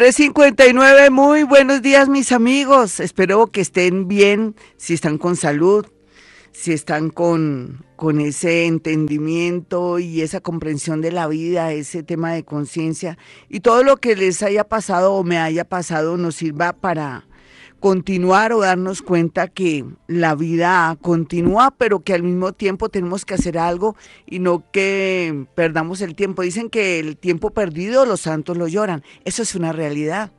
359, muy buenos días mis amigos. Espero que estén bien, si están con salud, si están con, con ese entendimiento y esa comprensión de la vida, ese tema de conciencia y todo lo que les haya pasado o me haya pasado nos sirva para continuar o darnos cuenta que la vida continúa, pero que al mismo tiempo tenemos que hacer algo y no que perdamos el tiempo. Dicen que el tiempo perdido los santos lo lloran. Eso es una realidad.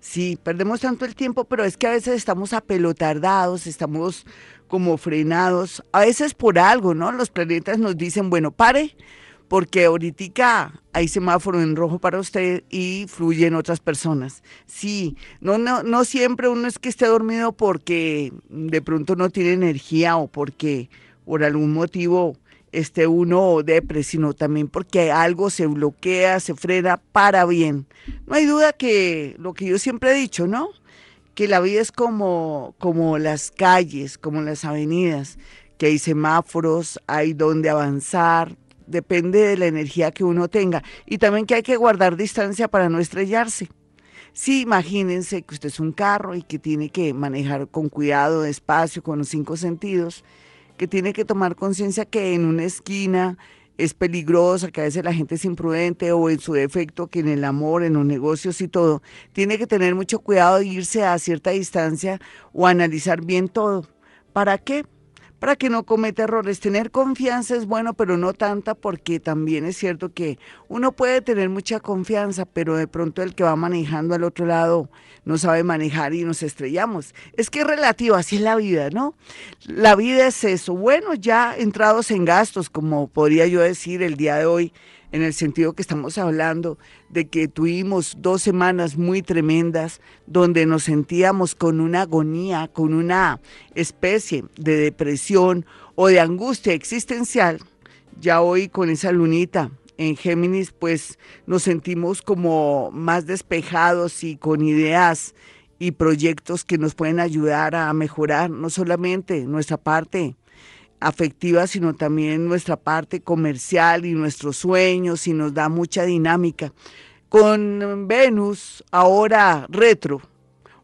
Sí, perdemos tanto el tiempo, pero es que a veces estamos apelotardados, estamos como frenados, a veces por algo, ¿no? Los planetas nos dicen, bueno, pare, porque ahorita hay semáforo en rojo para usted y fluyen otras personas. Sí, no, no, no siempre uno es que esté dormido porque de pronto no tiene energía o porque por algún motivo esté uno depre, sino también porque algo se bloquea, se frena para bien. No hay duda que lo que yo siempre he dicho, ¿no? Que la vida es como, como las calles, como las avenidas, que hay semáforos, hay donde avanzar, depende de la energía que uno tenga y también que hay que guardar distancia para no estrellarse. Sí, imagínense que usted es un carro y que tiene que manejar con cuidado, despacio, con los cinco sentidos, que tiene que tomar conciencia que en una esquina es peligrosa, que a veces la gente es imprudente o en su defecto, que en el amor, en los negocios y todo, tiene que tener mucho cuidado de irse a cierta distancia o analizar bien todo. ¿Para qué? Para que no cometa errores. Tener confianza es bueno, pero no tanta porque también es cierto que uno puede tener mucha confianza, pero de pronto el que va manejando al otro lado no sabe manejar y nos estrellamos. Es que es relativo, así es la vida, ¿no? La vida es eso. Bueno, ya entrados en gastos, como podría yo decir el día de hoy, en el sentido que estamos hablando de que tuvimos dos semanas muy tremendas donde nos sentíamos con una agonía, con una especie de depresión o de angustia existencial. Ya hoy con esa lunita en Géminis, pues nos sentimos como más despejados y con ideas y proyectos que nos pueden ayudar a mejorar no solamente nuestra parte afectiva, sino también nuestra parte comercial y nuestros sueños y nos da mucha dinámica. Con Venus, ahora retro,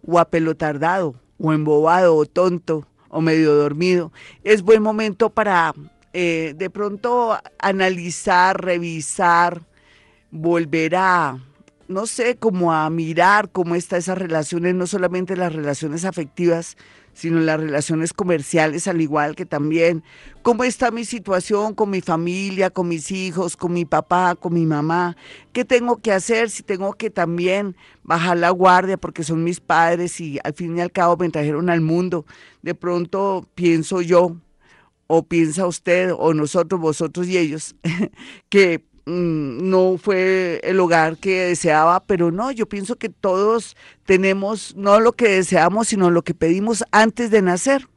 o apelotardado, o embobado, o tonto, o medio dormido, es buen momento para eh, de pronto analizar, revisar, volver a, no sé, como a mirar cómo están esas relaciones, no solamente las relaciones afectivas, sino las relaciones comerciales al igual que también cómo está mi situación con mi familia, con mis hijos, con mi papá, con mi mamá, qué tengo que hacer, si tengo que también bajar la guardia porque son mis padres y al fin y al cabo me trajeron al mundo. De pronto pienso yo, o piensa usted, o nosotros, vosotros y ellos, que no fue el hogar que deseaba, pero no, yo pienso que todos tenemos no lo que deseamos, sino lo que pedimos antes de nacer.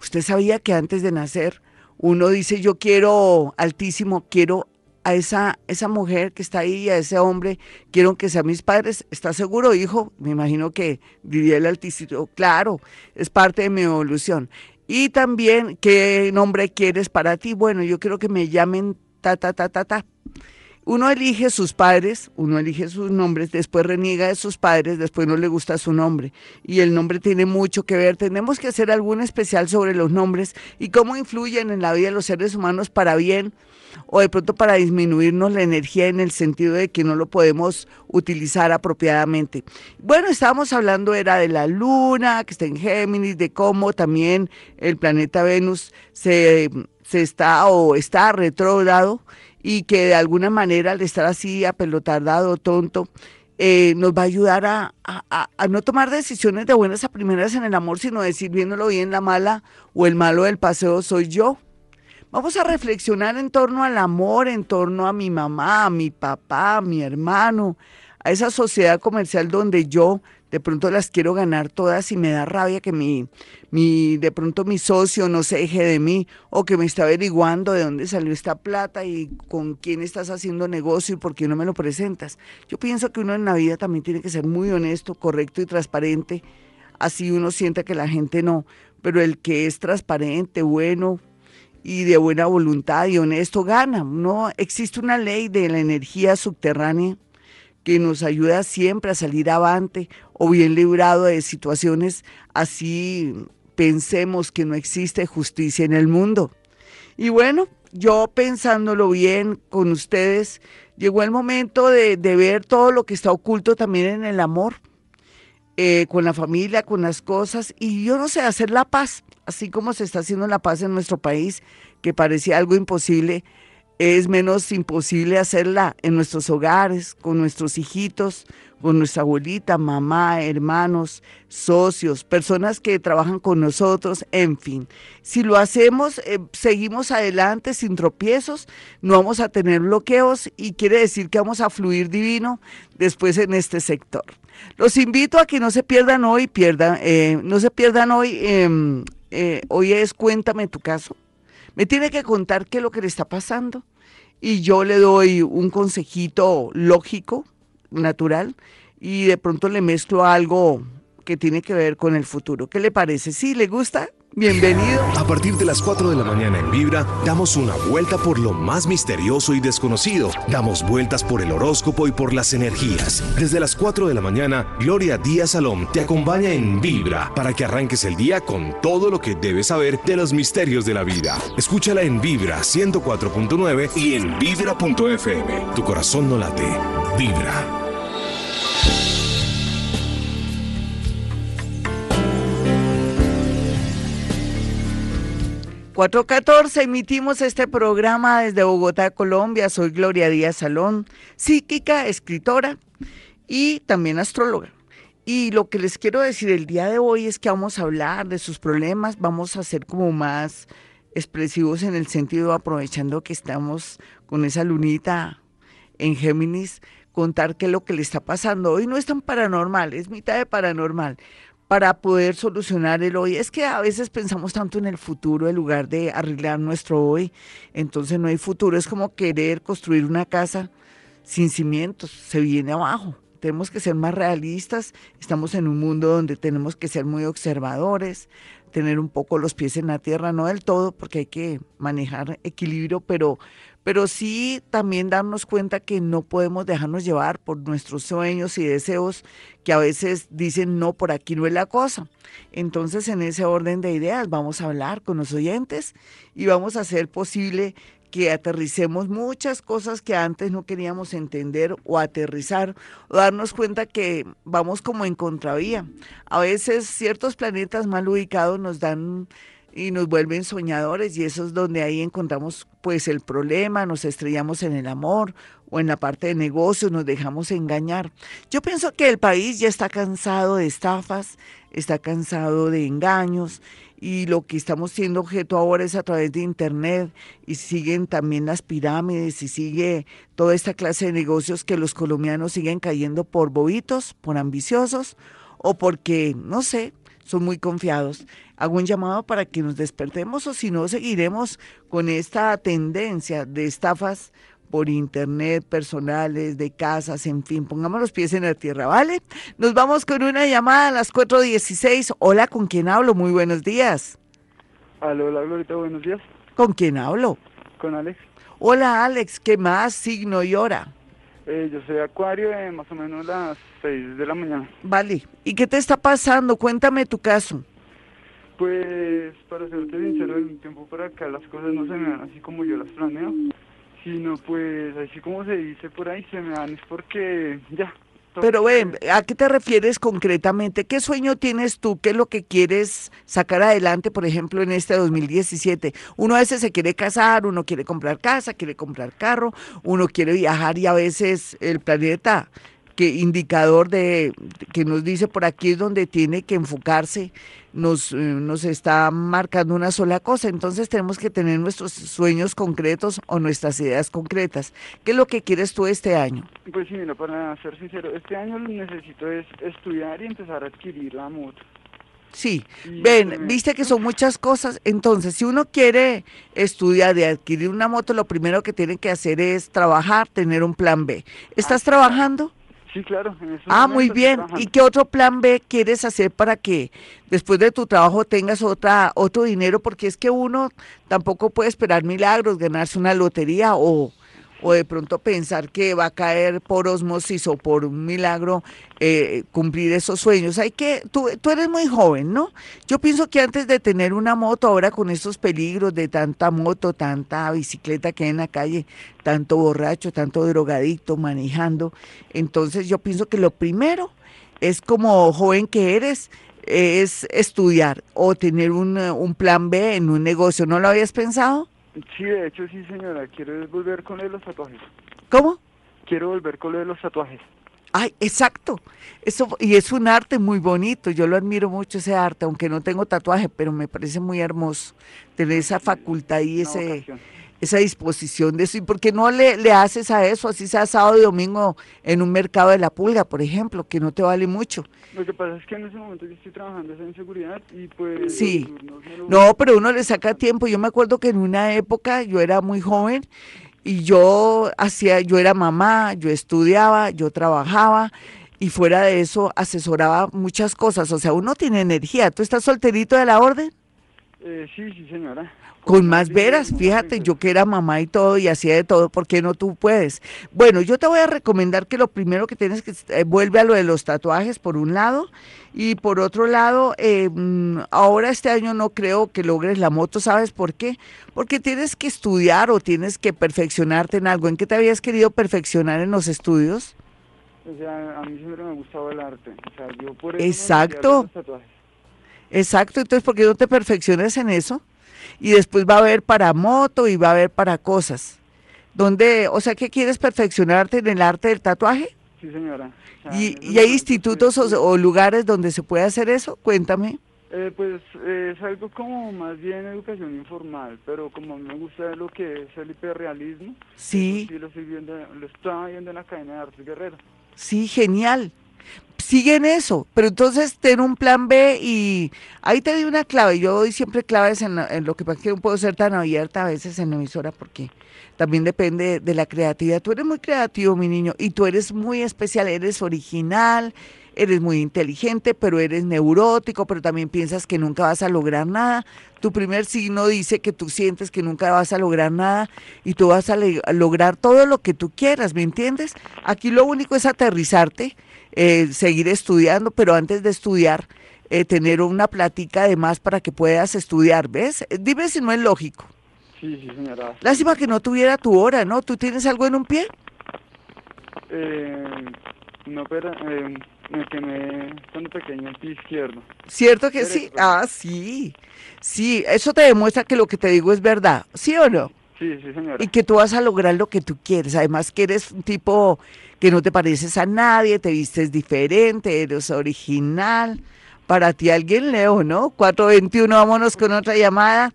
Usted sabía que antes de nacer uno dice yo quiero altísimo, quiero a esa, esa mujer que está ahí, a ese hombre, quiero que sean mis padres. ¿Está seguro, hijo? Me imagino que diría el altísimo, claro, es parte de mi evolución. Y también, ¿qué nombre quieres para ti? Bueno, yo quiero que me llamen ta, ta, ta, ta, ta uno elige sus padres, uno elige sus nombres, después reniega de sus padres, después no le gusta su nombre. Y el nombre tiene mucho que ver. Tenemos que hacer algún especial sobre los nombres y cómo influyen en la vida de los seres humanos para bien o de pronto para disminuirnos la energía en el sentido de que no lo podemos utilizar apropiadamente. Bueno, estábamos hablando era de la luna, que está en Géminis, de cómo también el planeta Venus se, se está o está retrógrado y que de alguna manera al estar así apelotardado, tonto, eh, nos va a ayudar a, no tomar decisiones de buenas a primeras en el amor, sino decir viéndolo bien la mala o el malo del paseo soy yo. Vamos a reflexionar en torno al amor, en torno a mi mamá, a mi papá, a mi hermano, a esa sociedad comercial donde yo de pronto las quiero ganar todas y me da rabia que mi, mi, de pronto mi socio no se deje de mí o que me está averiguando de dónde salió esta plata y con quién estás haciendo negocio y por qué no me lo presentas. Yo pienso que uno en la vida también tiene que ser muy honesto, correcto y transparente, así uno sienta que la gente no, pero el que es transparente, bueno y de buena voluntad y honesto gana. No existe una ley de la energía subterránea que nos ayuda siempre a salir avante o bien librado de situaciones así pensemos que no existe justicia en el mundo. Y bueno, yo pensándolo bien con ustedes, llegó el momento de, ver todo lo que está oculto también en el amor, eh, con la familia, con las cosas, y yo no sé, hacer la paz, así como se está haciendo la paz en nuestro país, que parecía algo imposible, es menos imposible hacerla en nuestros hogares, con nuestros hijitos, con nuestra abuelita, mamá, hermanos, socios, personas que trabajan con nosotros, en fin. Si lo hacemos, eh, seguimos adelante sin tropiezos, no vamos a tener bloqueos y quiere decir que vamos a fluir divino después en este sector. Los invito a que no se pierdan hoy, eh, no se pierdan hoy, em, eh, hoy es Cuéntame tu caso me tiene que contar qué es lo que le está pasando y yo le doy un consejito lógico, natural, y de pronto le mezclo algo que tiene que ver con el futuro. ¿Qué le parece? ¿Sí? ¿Le gusta? Bienvenido. A partir de las 4 de la mañana en Vibra, damos una vuelta por lo más misterioso y desconocido. Damos vueltas por el horóscopo y por las energías. Desde las 4 de la mañana, Gloria Díaz Salom te acompaña en Vibra para que arranques el día con todo lo que debes saber de los misterios de la vida. Escúchala en Vibra 104.9 y en Vibra.fm. Tu corazón no late. Vibra. 414 emitimos este programa desde Bogotá, Colombia. Soy Gloria Díaz Salón, psíquica, escritora y también astróloga. Y lo que les quiero decir el día de hoy es que vamos a hablar de sus problemas, vamos a ser como más expresivos en el sentido, aprovechando que estamos con esa lunita en Géminis, contar qué es lo que le está pasando. Hoy no es tan paranormal, es mitad de paranormal para poder solucionar el hoy. Es que a veces pensamos tanto en el futuro en lugar de arreglar nuestro hoy, entonces no hay futuro. Es como querer construir una casa sin cimientos, se viene abajo. Tenemos que ser más realistas, estamos en un mundo donde tenemos que ser muy observadores, tener un poco los pies en la tierra, no del todo, porque hay que manejar equilibrio, pero, pero sí también darnos cuenta que no podemos dejarnos llevar por nuestros sueños y deseos que a veces dicen no, por aquí no es la cosa. Entonces, en ese orden de ideas, vamos a hablar con los oyentes y vamos a hacer posible que aterricemos muchas cosas que antes no queríamos entender o aterrizar o darnos cuenta que vamos como en contravía. A veces ciertos planetas mal ubicados nos dan y nos vuelven soñadores y eso es donde ahí encontramos pues el problema, nos estrellamos en el amor o en la parte de negocios, nos dejamos engañar. Yo pienso que el país ya está cansado de estafas, está cansado de engaños y lo que estamos siendo objeto ahora es a través de internet y siguen también las pirámides y sigue toda esta clase de negocios que los colombianos siguen cayendo por bobitos, por ambiciosos o porque, no sé, son muy confiados. Hago un llamado para que nos despertemos o si no, seguiremos con esta tendencia de estafas por internet, personales, de casas, en fin, pongamos los pies en la tierra, ¿vale? Nos vamos con una llamada a las 4.16. Hola, ¿con quién hablo? Muy buenos días. Hola, hola, Glorita, buenos días. ¿Con quién hablo? Con Alex. Hola, Alex, ¿qué más? Signo y hora. Eh, yo soy Acuario, de más o menos las 6 de la mañana. Vale. ¿Y qué te está pasando? Cuéntame tu caso. Pues, para serte sincero, en un tiempo para acá las cosas no se me dan así como yo las planeo, sino pues así como se dice por ahí, se me dan es porque ya, pero ven, ¿a qué te refieres concretamente? ¿Qué sueño tienes tú? ¿Qué es lo que quieres sacar adelante, por ejemplo, en este 2017? Uno a veces se quiere casar, uno quiere comprar casa, quiere comprar carro, uno quiere viajar y a veces el planeta que indicador de que nos dice por aquí es donde tiene que enfocarse, nos, eh, nos está marcando una sola cosa. Entonces tenemos que tener nuestros sueños concretos o nuestras ideas concretas. ¿Qué es lo que quieres tú este año? Pues sí, mira, para ser sincero, este año lo necesito es estudiar y empezar a adquirir la moto. Sí, ven, viste que son muchas cosas. Entonces, si uno quiere estudiar y adquirir una moto, lo primero que tiene que hacer es trabajar, tener un plan B. ¿Estás trabajando? Sí, claro. en Ah, muy bien. ¿Y qué otro plan B quieres hacer para que después de tu trabajo tengas otra otro dinero? Porque es que uno tampoco puede esperar milagros, ganarse una lotería o, o de pronto pensar que va a caer por osmosis o por un milagro eh, cumplir esos sueños. Hay que, tú, tú eres muy joven, ¿no? Yo pienso que antes de tener una moto, ahora con estos peligros de tanta moto, tanta bicicleta que hay en la calle, tanto borracho, tanto drogadicto manejando, entonces yo pienso que lo primero es como joven que eres, es estudiar o tener un, un plan B en un negocio. ¿No lo habías pensado? Sí, de hecho, sí, señora. Quiero volver con lo de los tatuajes. ¿Cómo? Quiero volver con lo de los tatuajes. Ay, exacto. Eso, y es un arte muy bonito. Yo lo admiro mucho ese arte, aunque no tengo tatuaje, pero me parece muy hermoso tener esa facultad y Una ese, vocación. Esa disposición de eso. ¿Y por qué no le, le haces a eso, así sea sábado y domingo, en un mercado de la pulga, por ejemplo, que no te vale mucho? Lo que pasa es que en ese momento yo estoy trabajando en seguridad y pues... Sí. No, pero uno le saca tiempo. Yo me acuerdo que en una época yo era muy joven y yo hacía, yo era mamá, yo estudiaba, yo trabajaba y fuera de eso asesoraba muchas cosas. O sea, uno tiene energía. ¿Tú estás solterito de la orden? Eh, sí, sí, señora. Con más veras, fíjate, yo que era mamá y todo y hacía de todo, ¿por qué no tú puedes? Bueno, yo te voy a recomendar que lo primero que tienes que eh, vuelve a lo de los tatuajes por un lado y por otro lado, eh, mm, ahora este año no creo que logres la moto, ¿sabes por qué? Porque tienes que estudiar o tienes que perfeccionarte en algo. ¿En qué te habías querido perfeccionar en los estudios? O sea, a mí siempre me ha gustado el arte. O sea, yo por eso Exacto. Exacto, entonces, ¿por qué no te perfeccionas en eso? Y después va a haber para moto y va a haber para cosas. ¿Dónde, o sea, qué quieres perfeccionarte en el arte del tatuaje? Sí, señora. O sea, ¿Y, y hay institutos o, o lugares donde se puede hacer eso? Cuéntame. Eh, pues eh, es algo como más bien educación informal, pero como a mí me gusta lo que es el hiperrealismo, Sí, sí lo estoy viendo, lo estaba viendo en la cadena de Artes Guerrero. sí, genial. Sigue en eso, pero entonces ten un plan B y ahí te di una clave. Yo doy siempre claves en, en lo que pasa que no puedo ser tan abierta a veces en la emisora porque también depende de la creatividad. Tú eres muy creativo, mi niño, y tú eres muy especial, eres original, eres muy inteligente, pero eres neurótico, pero también piensas que nunca vas a lograr nada. Tu primer signo dice que tú sientes que nunca vas a lograr nada y tú vas a lograr todo lo que tú quieras, ¿me entiendes? Aquí lo único es aterrizarte, eh, seguir estudiando, pero antes de estudiar, eh, tener una platica de más para que puedas estudiar, ¿ves? Eh, Dime si no es lógico. Sí, sí, señora. Lástima que no tuviera tu hora, ¿no? ¿Tú tienes algo en un pie? Eh, no, pero eh, me quemé cuando pequeño el pie izquierdo. ¿Cierto que sí? Ah, sí. Sí, eso te demuestra que lo que te digo es verdad, ¿sí o no? Sí, sí. Y que tú vas a lograr lo que tú quieres. Además que eres un tipo que no te pareces a nadie, te vistes diferente, eres original. Para ti alguien leo, ¿no? 421, vámonos con otra llamada.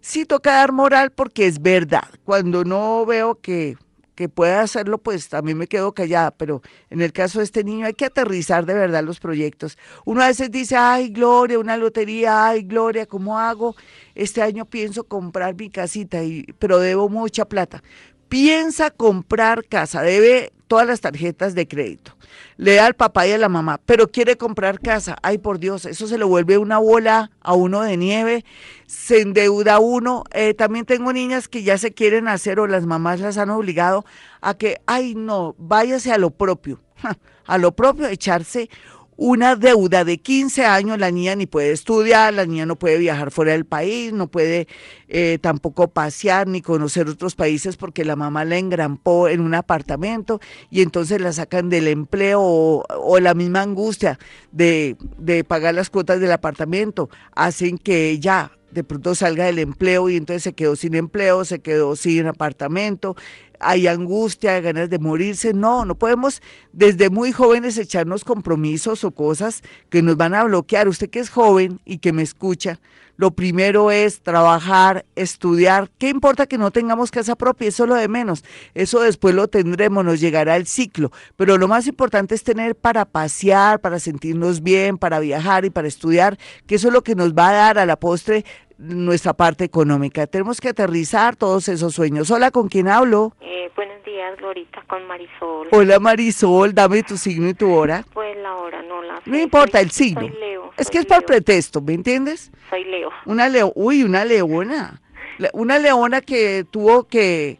Sí toca dar moral porque es verdad. Cuando no veo que, que pueda hacerlo, pues también me quedo callada. Pero en el caso de este niño hay que aterrizar de verdad los proyectos. Uno a veces dice, ay, Gloria, una lotería, ay, Gloria, ¿cómo hago? Este año pienso comprar mi casita, y, pero debo mucha plata. Piensa comprar casa, debe todas las tarjetas de crédito. Le da al papá y a la mamá, pero quiere comprar casa. Ay, por Dios, eso se lo vuelve una bola a uno de nieve, se endeuda uno. Eh, también tengo niñas que ya se quieren hacer o las mamás las han obligado a que, ay, no, váyase a lo propio, a lo propio, echarse una deuda de 15 años, la niña ni puede estudiar, la niña no puede viajar fuera del país, no puede eh, tampoco pasear ni conocer otros países porque la mamá la engrampó en un apartamento y entonces la sacan del empleo o, o la misma angustia de, de pagar las cuotas del apartamento. Hacen que ella de pronto salga del empleo y entonces se quedó sin empleo, se quedó sin apartamento, hay angustia, ganas de morirse. No, no podemos desde muy jóvenes echarnos compromisos o cosas que nos van a bloquear. Usted que es joven y que me escucha, lo primero es trabajar, estudiar. ¿Qué importa que no tengamos casa propia? Eso es lo de menos. Eso después lo tendremos, nos llegará el ciclo. Pero lo más importante es tener para pasear, para sentirnos bien, para viajar y para estudiar, que eso es lo que nos va a dar a la postre nuestra parte económica. Tenemos que aterrizar todos esos sueños. Hola, ¿con quién hablo? Eh, buenos días, Glorita, con Marisol. Hola, Marisol, dame tu signo y tu hora. Pues la hora no la sé. No importa Soy- el signo. Soy Leo. Es soy que es por Leo, pretexto, ¿me entiendes? Soy Leo. Una leo, uy, una leona. Le- Una leona que tuvo que,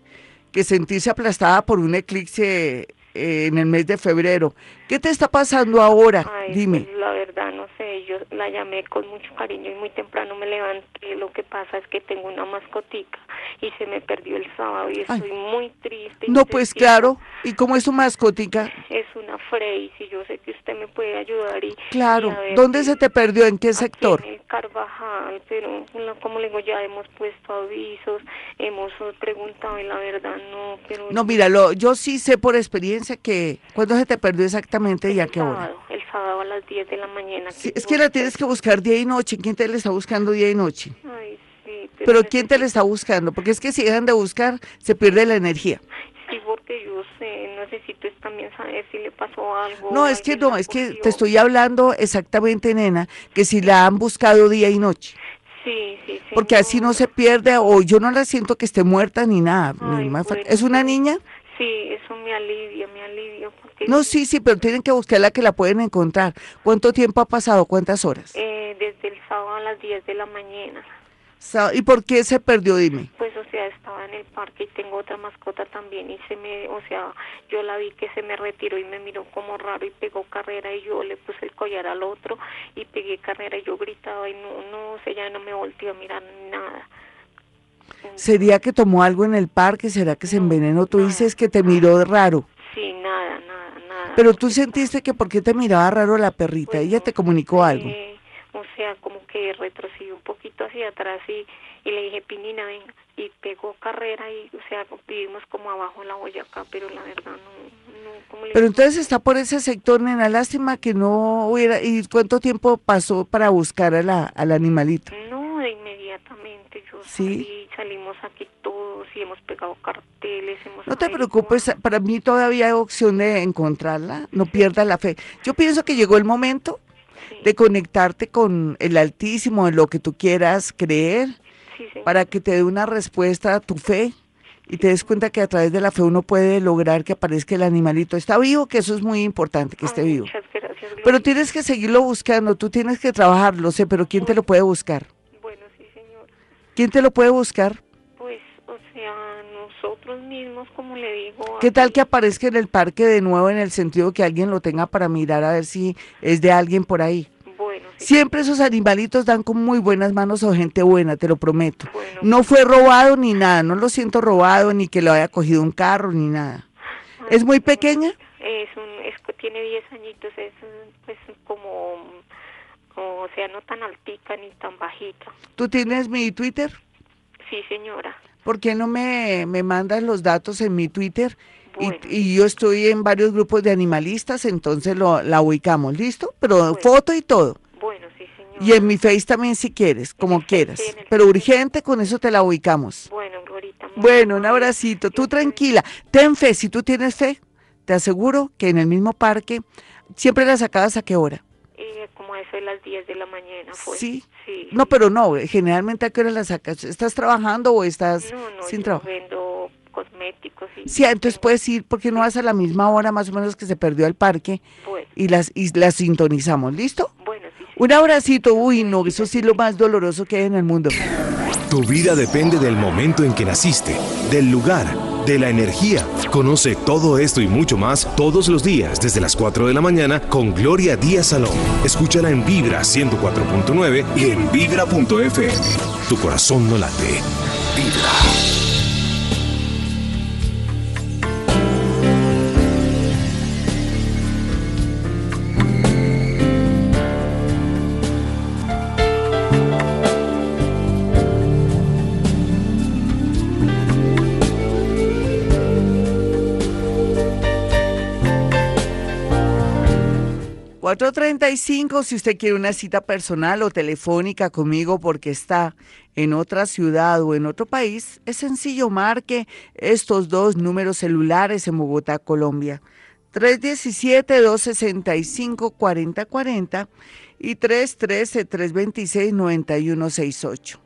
que sentirse aplastada por un eclipse eh, en el mes de febrero. ¿Qué te está pasando ahora? Ay, Dime. pues, la verdad no sé, yo la llamé con mucho cariño y muy temprano me levanté. Lo que pasa es que tengo una mascotica y se me perdió el sábado y Ay. estoy muy triste. No, pues claro. ¿Y cómo es tu mascotica? Es una Frey, y yo sé que usted me puede ayudar y... Claro. y ver ¿Dónde se te perdió? ¿En qué Aquí sector? En el Carvajal, pero como le digo, ya hemos puesto avisos, hemos preguntado y la verdad no, pero... No, míralo, yo sí sé por experiencia que ¿cuándo se te perdió exactamente y a el qué hora? sábado, el sábado a las 10 de la mañana. Sí, es que la tienes que buscar día y noche. ¿Quién te la está buscando día y noche? Ay, sí, Pero ¿quién te la está buscando? Porque es que si dejan de buscar, se pierde la energía. Sí, porque yo sé, necesito es también saber si le pasó algo. No, es que no, es que te estoy hablando exactamente, nena, que si la han buscado día y noche. Sí, sí, sí. Porque así no se pierde, o yo no la siento que esté muerta ni nada. Ay, ni más fa- bueno, ¿Es una niña? Sí, eso me alivia, me alivia. No, sí, sí, pero tienen que buscarla que la pueden encontrar. ¿Cuánto tiempo ha pasado? ¿Cuántas horas? Eh, desde el sábado a las 10 de la mañana. ¿Y por qué se perdió? Dime. Pues, o sea, estaba en el parque y tengo otra mascota también y se me, o sea, yo la vi que se me retiró y me miró como raro y pegó carrera y yo le puse el collar al otro y pegué carrera y yo gritaba y no, no, o sea, ya no me volteó a mirar nada. ¿Sería que tomó algo en el parque? ¿Será que se envenenó? Tú dices que te miró de raro. Sí, nada, nada. Pero tú porque sentiste que por qué te miraba raro la perrita. Pues Ella te comunicó sé, algo. O sea, como que retrocedió un poquito hacia atrás y, y le dije, Pinina, ven, y pegó carrera y, o sea, vivimos como abajo en la Boyacá, pero la verdad no, no, como le Pero entonces está por ese sector, nena. Lástima que no hubiera. ¿Y cuánto tiempo pasó para buscar a la, al animalito? no, de inmediatamente yo Sí. salí, salimos aquí todos y hemos pegado carteles, hemos No te preocupes, para mí todavía hay opción de encontrarla. No pierdas la fe. Yo pienso que llegó el momento Sí, de conectarte con el Altísimo, en lo que tú quieras creer, sí, para que te dé una respuesta a tu fe. Y te des cuenta que a través de la fe uno puede lograr que aparezca el animalito. Está vivo, que eso es muy importante, que esté vivo. Muchas gracias. Pero tienes que seguirlo buscando, tú tienes que trabajarlo, sé, pero ¿quién te lo puede buscar? ¿Quién te lo puede buscar? Pues, o sea, nosotros mismos, como le digo. ¿Qué tal que aparezca en el parque de nuevo en el sentido que alguien lo tenga para mirar a ver si es de alguien por ahí? Bueno, sí. Siempre esos animalitos dan con muy buenas manos o gente buena, te lo prometo. Bueno, No fue robado ni nada, no lo siento robado ni que lo haya cogido un carro ni nada. ay, ¿Es muy pequeña? Es un, es, tiene 10 añitos, es pues como, o sea, no tan altica ni tan bajita. ¿Tú tienes mi Twitter? Sí, señora. ¿Por qué no me, me mandas los datos en mi Twitter? Y, Bueno. y yo estoy en varios grupos de animalistas, entonces lo, la ubicamos, ¿listo? Pero Bueno. foto y todo. Bueno, sí, señora. Y en mi Face también si quieres, como Face, quieras. el Pero Face. urgente, con eso te la ubicamos. Bueno, Glorita. Bueno, un abracito. Tú tranquila. Ten fe. Si tú tienes fe, te aseguro que en el mismo parque, siempre la sacabas a qué hora. Eso de las 10 de la mañana fue. Sí. Sí. No, pero no, generalmente a qué hora la sacas. ¿Estás trabajando o estás No, no, sin yo trabajo? vendo cosméticos y... Sí, entonces tengo- puedes ir porque no vas a la misma hora más o menos que se perdió el parque Bueno, y las, y las sintonizamos, ¿listo? bueno, sí, sí. Un abracito, uy, no, eso sí es lo más doloroso que hay en el mundo. Tu vida depende del momento en que naciste, del lugar, de la energía. Conoce todo esto y mucho más todos los días desde las 4 de la mañana con Gloria Díaz Salón. Escúchala en Vibra 104.9 y en vibra.fm. Tu corazón no late. Vibra. 435, si usted quiere una cita personal o telefónica conmigo porque está en otra ciudad o en otro país, es sencillo, marque estos dos números celulares en Bogotá, Colombia. 317-265-4040 y 313-326-9168.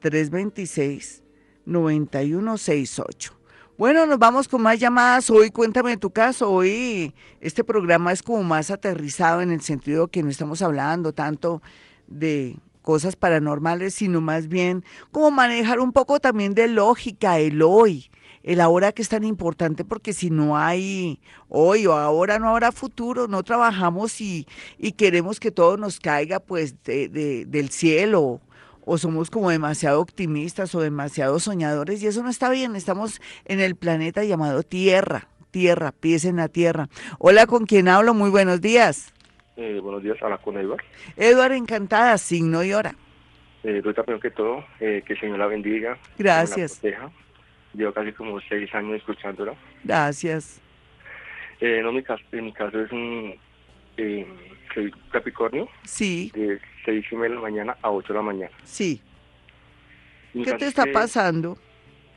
313-326-9168. Bueno, nos vamos con más llamadas. Hoy cuéntame tu caso. Hoy este programa es como más aterrizado en el sentido que no estamos hablando tanto de cosas paranormales, sino más bien como manejar un poco también de lógica, el hoy, el ahora que es tan importante, porque si no hay hoy o ahora no habrá futuro, no trabajamos y, y queremos que todo nos caiga pues del cielo o somos como demasiado optimistas o demasiado soñadores y eso no está bien. Estamos en el planeta llamado Tierra, Tierra, pies en la Tierra. Hola, ¿con quién hablo? Muy buenos días. Eh, buenos días, habla con Edward. Edward, encantada, signo y hora. Eh, también que todo, eh, que el Señor la bendiga. Gracias. La. Llevo casi como seis años escuchándola. Gracias. Eh, no, mi caso, en mi caso es un... Eh, Capricornio. Sí. Es 6 y media de la mañana a 8 de la mañana. Sí. ¿Qué te está pasando?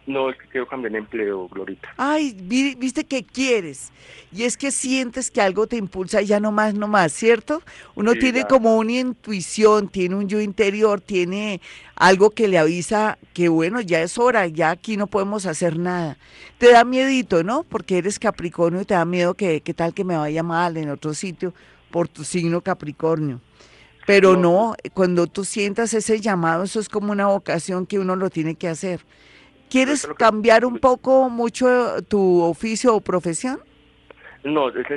No, es que quiero cambiar de empleo, Glorita. Ay, vi, viste que quieres. Y es que sientes que algo te impulsa ya no más, no más, ¿cierto? Uno tiene como una intuición, tiene un yo interior, tiene algo que le avisa que bueno, ya es hora, ya aquí no podemos hacer nada. Te da miedito, ¿no? Porque eres Capricornio y te da miedo que, que tal que me vaya mal en otro sitio por tu signo Capricornio. Pero no, cuando tú sientas ese llamado, eso es como una vocación que uno lo tiene que hacer. ¿Quieres cambiar un poco mucho tu oficio o profesión? No, es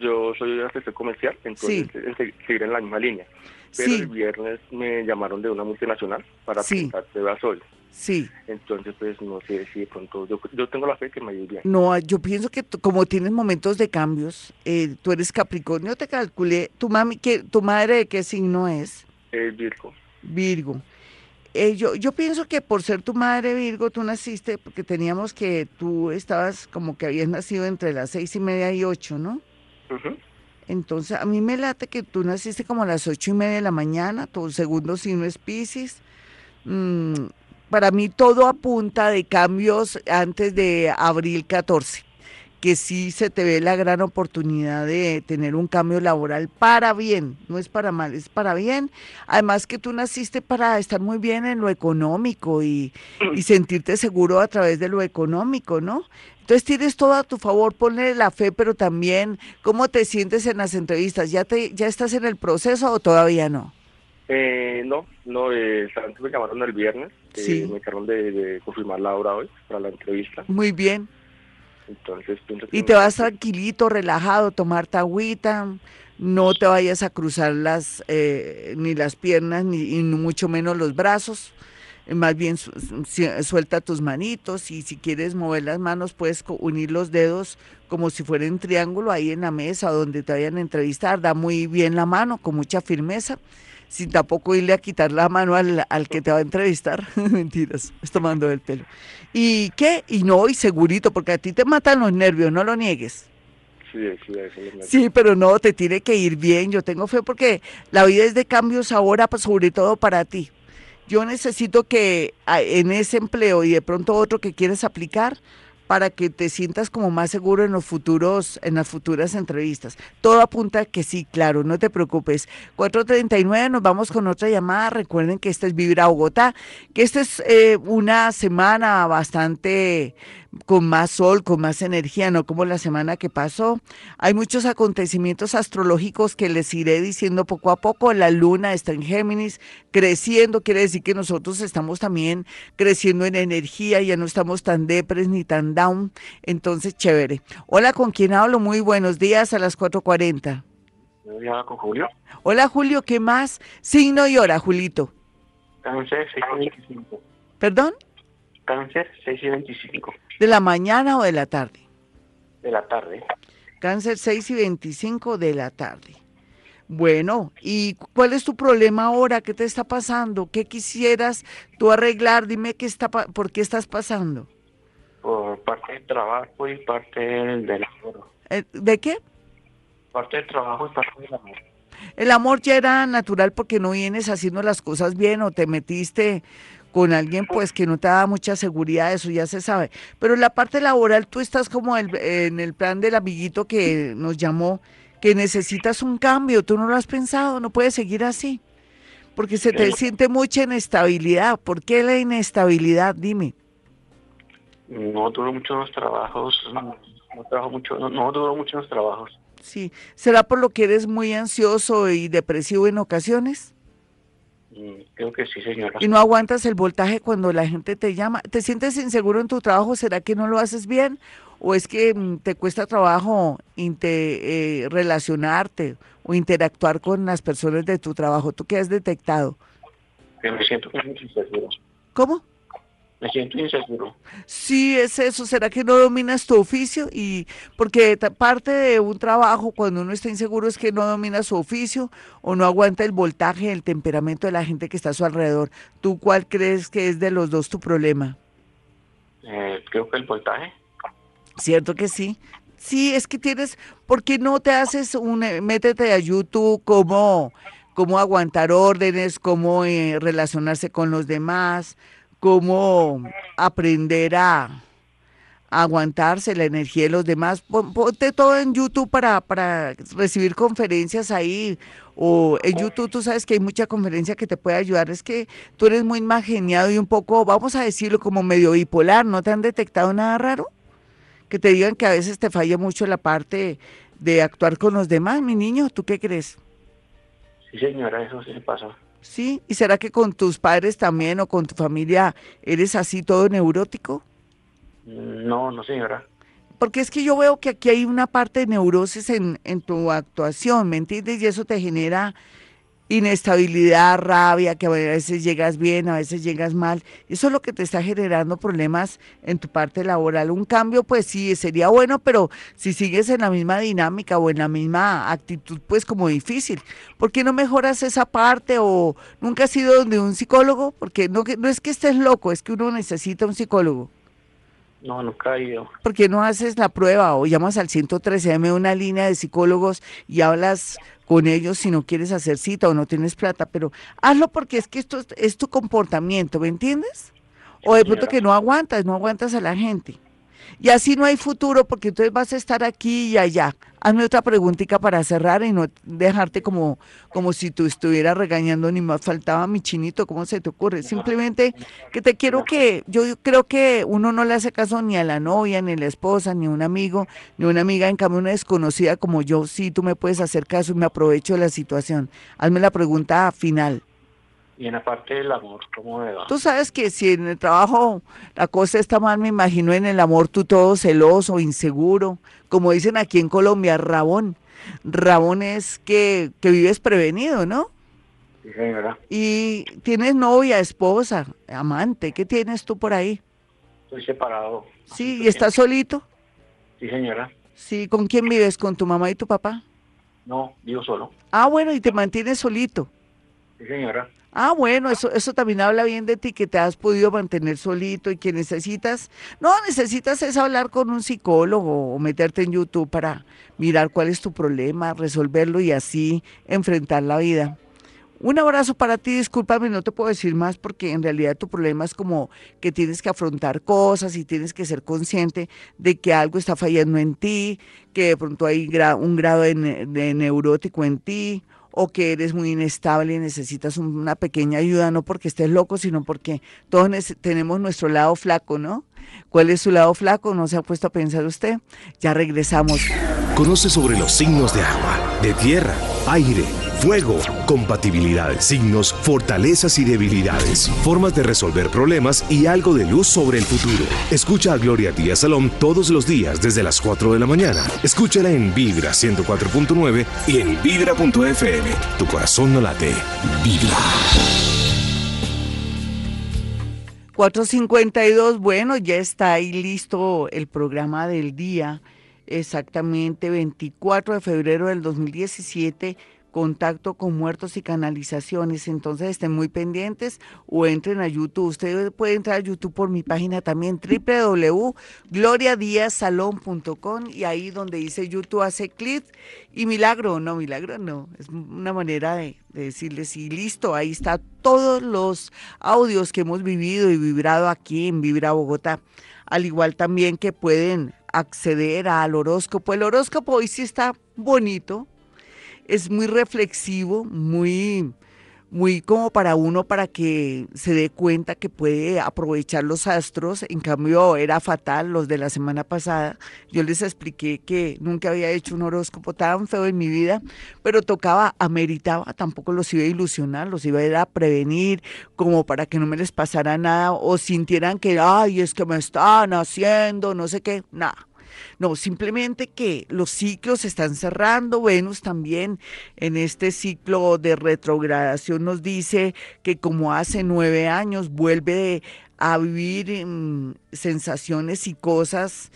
yo soy asesor comercial, entonces sí. seguir en la misma línea. Pero el viernes me llamaron de una multinacional para sí. pintar de sol. Sí. Entonces, pues no sé si de pronto, yo, yo tengo la fe que me bien. No, yo pienso que como tienes momentos de cambios, eh, tú eres Capricornio, te calculé, tu mami, que tu madre de qué signo es? Eh, Virgo. Virgo. Eh, yo, yo pienso que por ser tu madre Virgo, tú naciste, porque teníamos que tú estabas como que habías nacido entre las seis y media y ocho, ¿no? Entonces, a mí me late que tú naciste como a las ocho y media de la mañana, tu segundo signo es Pisces. Mm, para mí todo apunta de cambios antes de abril 14 que sí se te ve la gran oportunidad de tener un cambio laboral para bien, no es para mal, es para bien. Además que tú naciste para estar muy bien en lo económico y, sentirte seguro a través de lo económico, ¿no? Entonces tienes todo a tu favor, ponle la fe, pero también cómo te sientes en las entrevistas. ¿Ya te ya estás en el proceso o todavía no? Eh, no, no, eh, me llamaron el viernes, eh, sí. me encargaron de, de confirmar la hora hoy para la entrevista. Muy bien. Entonces, y te vas tranquilito, relajado, tomar agüita, no te vayas a cruzar las eh, ni las piernas ni y mucho menos los brazos. Eh, más bien suelta tus manitos y si quieres mover las manos puedes unir los dedos como si fuera un triángulo ahí en la mesa donde te vayan a entrevistar. Da muy bien la mano, con mucha firmeza sin tampoco irle a quitar la mano al, al que te va a entrevistar. Mentiras, estoy tomando el pelo. ¿Y qué? Y no, y segurito, porque a ti te matan los nervios, no lo niegues. Sí, sí, sí, pero no, te tiene que ir bien. Yo tengo fe porque la vida es de cambios ahora, pues, sobre todo para ti. Yo necesito que en ese empleo y de pronto otro que quieres aplicar, para que te sientas como más seguro en los futuros, en las futuras entrevistas. Todo apunta que sí, claro, no te preocupes. 439, nos vamos con otra llamada. Recuerden que esta es Vibra Bogotá, que esta es eh, una semana bastante con más sol, con más energía, no como la semana que pasó. Hay muchos acontecimientos astrológicos que les iré diciendo poco a poco. La luna está en Géminis, creciendo, quiere decir que nosotros estamos también creciendo en energía, ya no estamos tan depres ni tan down. Entonces, chévere. Hola, ¿con quién hablo? Muy buenos días a las 4.40. Hola, con Julio. Hola, Julio, ¿qué más? Signo y hora, Julito. Cáncer, 6 y 25. ¿Perdón? Cáncer, 6 y 25. ¿De la mañana o de la tarde? De la tarde. Cáncer 6 y 25 de la tarde. Bueno, ¿y cuál es tu problema ahora? ¿Qué te está pasando? ¿Qué quisieras tú arreglar? Dime qué está, por qué estás pasando. Por parte del trabajo y parte del amor. Eh, ¿De qué? Parte del trabajo es parte del amor. El amor ya era natural porque no vienes haciendo las cosas bien o te metiste con alguien pues que no te da mucha seguridad, eso ya se sabe. Pero en la parte laboral tú estás como en el plan del amiguito que nos llamó, que necesitas un cambio, tú no lo has pensado, no puedes seguir así, porque se te siente mucha inestabilidad. ¿Por qué la inestabilidad? Dime. No duro mucho en los trabajos, no, trabajo mucho, no, no duro mucho en los trabajos. Sí, ¿será por lo que eres muy ansioso y depresivo en ocasiones? Mm, creo que sí, señora. ¿Y no aguantas el voltaje cuando la gente te llama? ¿Te sientes inseguro en tu trabajo? ¿Será que no lo haces bien? ¿O es que mm, te cuesta trabajo eh, relacionarte o interactuar con las personas de tu trabajo? ¿Tú qué has detectado? Que me siento muy inseguro. ¿Cómo? Me siento inseguro. Sí, es eso. ¿Será que no dominas tu oficio? Y porque parte de un trabajo cuando uno está inseguro es que no domina su oficio o no aguanta el voltaje, el temperamento de la gente que está a su alrededor. ¿Tú cuál crees que es de los dos tu problema? Eh, creo que el voltaje. ¿Cierto que sí? Sí, es que tienes, ¿por qué no te haces un, eh, métete a YouTube cómo, cómo aguantar órdenes, cómo eh, relacionarse con los demás? Cómo aprender a, aguantarse la energía de los demás. Ponte todo en YouTube para, para recibir conferencias ahí. O en YouTube tú sabes que hay mucha conferencia que te puede ayudar. Es que tú eres muy más geniado y un poco, vamos a decirlo, como medio bipolar. ¿No te han detectado nada raro? Que te digan que a veces te falla mucho la parte de actuar con los demás, mi niño. ¿Tú qué crees? Sí, señora, eso sí pasa. ¿Sí? ¿Y será que con tus padres también o con tu familia eres así todo neurótico? No, no señora. Porque es que yo veo que aquí hay una parte de neurosis en, en tu actuación, ¿me entiendes? Y eso te genera inestabilidad, rabia, que a veces llegas bien, a veces llegas mal. Eso es lo que te está generando problemas en tu parte laboral. Un cambio, pues sí, sería bueno, pero si sigues en la misma dinámica o en la misma actitud, pues como difícil. ¿Por qué no mejoras esa parte o nunca has ido donde un psicólogo? Porque no, no es que estés loco, es que uno necesita un psicólogo. No, nunca he ido. ¿Por qué no haces la prueba o llamas al 113M una línea de psicólogos y hablas con ellos si no quieres hacer cita o no tienes plata, pero hazlo porque es que esto es tu comportamiento, ¿me entiendes? O de pronto que no aguantas, no aguantas a la gente. Y así no hay futuro porque entonces vas a estar aquí y allá. Hazme otra preguntita para cerrar y no dejarte como, como si tú estuvieras regañando ni más faltaba mi chinito, ¿cómo se te ocurre? Simplemente que te quiero que, yo creo que uno no le hace caso ni a la novia, ni a la esposa, ni a un amigo, ni a una amiga, en cambio una desconocida como yo, sí, tú me puedes hacer caso y me aprovecho de la situación. Hazme la pregunta final. Y en la parte del amor, ¿cómo me va? Tú sabes que si en el trabajo la cosa está mal, me imagino en el amor tú todo celoso, inseguro, como dicen aquí en Colombia, rabón. Rabón es que, que vives prevenido, ¿no? Sí, señora. Y tienes novia, esposa, amante, ¿qué tienes tú por ahí? Estoy separado. Sí, ¿y estás solito? Sí, señora. Sí, ¿con quién vives? ¿Con tu mamá y tu papá? No, vivo solo. Ah, bueno, y te mantienes solito. Sí, señora. Ah, bueno, eso, eso también habla bien de ti, que te has podido mantener solito y que necesitas, no, necesitas es hablar con un psicólogo o meterte en YouTube para mirar cuál es tu problema, resolverlo y así enfrentar la vida. Un abrazo para ti, discúlpame, no te puedo decir más porque en realidad tu problema es como que tienes que afrontar cosas y tienes que ser consciente de que algo está fallando en ti, que de pronto hay un grado de neurótico en ti o que eres muy inestable y necesitas una pequeña ayuda, no porque estés loco, sino porque todos tenemos nuestro lado flaco, ¿no? ¿Cuál es su lado flaco? ¿No se ha puesto a pensar usted? Ya regresamos. Conoce sobre los signos de agua, de tierra, aire Fuego, compatibilidades, signos, fortalezas y debilidades, formas de resolver problemas y algo de luz sobre el futuro. Escucha a Gloria Díaz Salón todos los días desde las 4 de la mañana. Escúchala en Vibra 104.9 y en Vibra.fm. Tu corazón no late. Vibra. 452, bueno, ya está ahí listo el programa del día, exactamente 24 de febrero del 2017 contacto con muertos y canalizaciones. Entonces estén muy pendientes o entren a YouTube. Usted puede entrar a YouTube por mi página también, www.gloriadiazsalon.com y ahí donde dice YouTube hace clic y milagro, no, milagro no, es una manera de, de decirles y listo, ahí está todos los audios que hemos vivido y vibrado aquí en Vibra Bogotá, al igual también que pueden acceder al horóscopo. El horóscopo hoy sí está bonito, es muy reflexivo, muy, muy como para uno para que se dé cuenta que puede aprovechar los astros. En cambio, era fatal los de la semana pasada. Yo les expliqué que nunca había hecho un horóscopo tan feo en mi vida, pero tocaba, ameritaba, tampoco los iba a ilusionar, los iba a ir a prevenir, como para que no me les pasara nada o sintieran que, ay, es que me están haciendo, no sé qué, nada no, simplemente que los ciclos se están cerrando. Venus también en este ciclo de retrogradación nos dice que como hace nueve años vuelve a vivir mm, sensaciones y cosas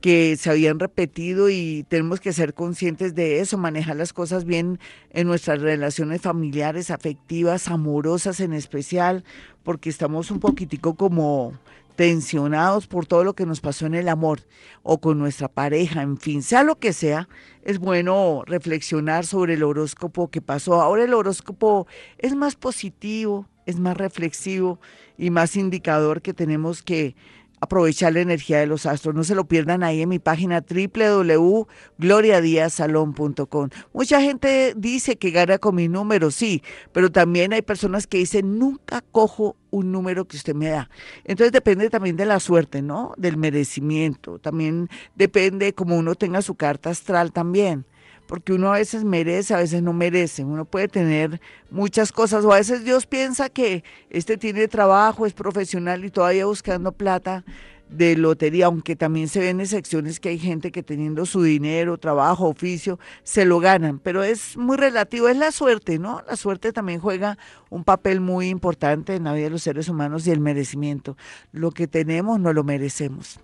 que se habían repetido y tenemos que ser conscientes de eso, manejar las cosas bien en nuestras relaciones familiares, afectivas, amorosas en especial, porque estamos un poquitico como tensionados por todo lo que nos pasó en el amor o con nuestra pareja, en fin, sea lo que sea, es bueno reflexionar sobre el horóscopo que pasó. Ahora el horóscopo es más positivo, es más reflexivo y más indicador que tenemos que aprovechar la energía de los astros. No se lo pierdan ahí en mi página www.gloriadiazsalon.com. Mucha gente dice que gana con mi número, sí, pero también hay personas que dicen, nunca cojo un número que usted me da. Entonces depende también de la suerte, ¿no? Del merecimiento. También depende como uno tenga su carta astral también porque uno a veces merece, a veces no merece. Uno puede tener muchas cosas, o a veces Dios piensa que este tiene trabajo, es profesional y todavía buscando plata de lotería, aunque también se ven excepciones que hay gente que teniendo su dinero, trabajo, oficio, se lo ganan, pero es muy relativo, es la suerte, ¿no? La suerte también juega un papel muy importante en la vida de los seres humanos y el merecimiento. Lo que tenemos no lo merecemos.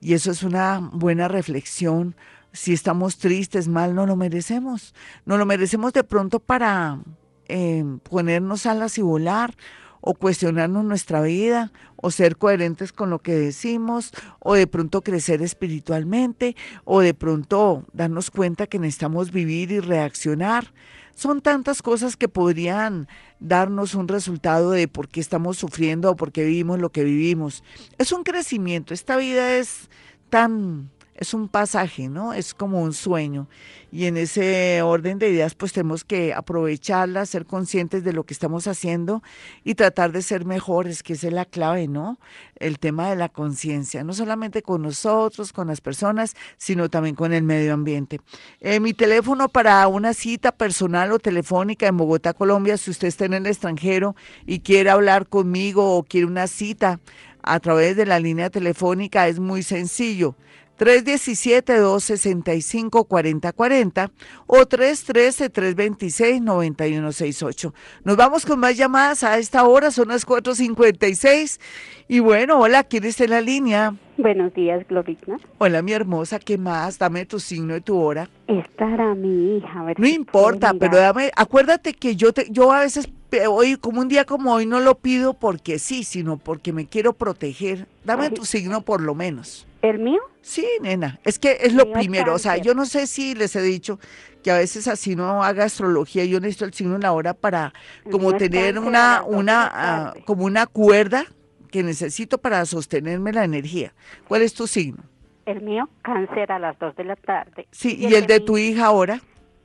Y eso es una buena reflexión si estamos tristes, mal, no lo merecemos. No lo merecemos de pronto para eh, ponernos alas y volar o cuestionarnos nuestra vida o ser coherentes con lo que decimos o de pronto crecer espiritualmente o de pronto darnos cuenta que necesitamos vivir y reaccionar. Son tantas cosas que podrían darnos un resultado de por qué estamos sufriendo o por qué vivimos lo que vivimos. Es un crecimiento, esta vida es tan es un pasaje, ¿no? Es como un sueño. Y en ese orden de ideas, pues tenemos que aprovecharla, ser conscientes de lo que estamos haciendo y tratar de ser mejores, que esa es la clave, ¿no? El tema de la conciencia, no solamente con nosotros, con las personas, sino también con el medio ambiente. Eh, mi teléfono para una cita personal o telefónica en Bogotá, Colombia, si usted está en el extranjero y quiere hablar conmigo o quiere una cita a través de la línea telefónica, es muy sencillo. 317-265-4040 o 313-326-9168. Nos vamos con más llamadas a esta hora, son las 4.56. Y bueno, hola, ¿quién está en la línea? Buenos días, Glorita. Hola, mi hermosa, ¿qué más? Dame tu signo y tu hora. Estará mi hija. no importa, pero dame, acuérdate que yo, te, yo a veces hoy, como un día como hoy, no lo pido porque sí, sino porque me quiero proteger. Dame tu signo por lo menos. ¿El mío? Sí, nena, es que es lo primero, o sea, yo no sé si les he dicho que a veces así no haga astrología, yo necesito el signo en la hora para como tener una, una, ah, como una cuerda que necesito para sostenerme la energía. ¿Cuál es tu signo? El mío, cáncer a las 2 de la tarde. Sí, ¿y, el, de, tu hija ahora?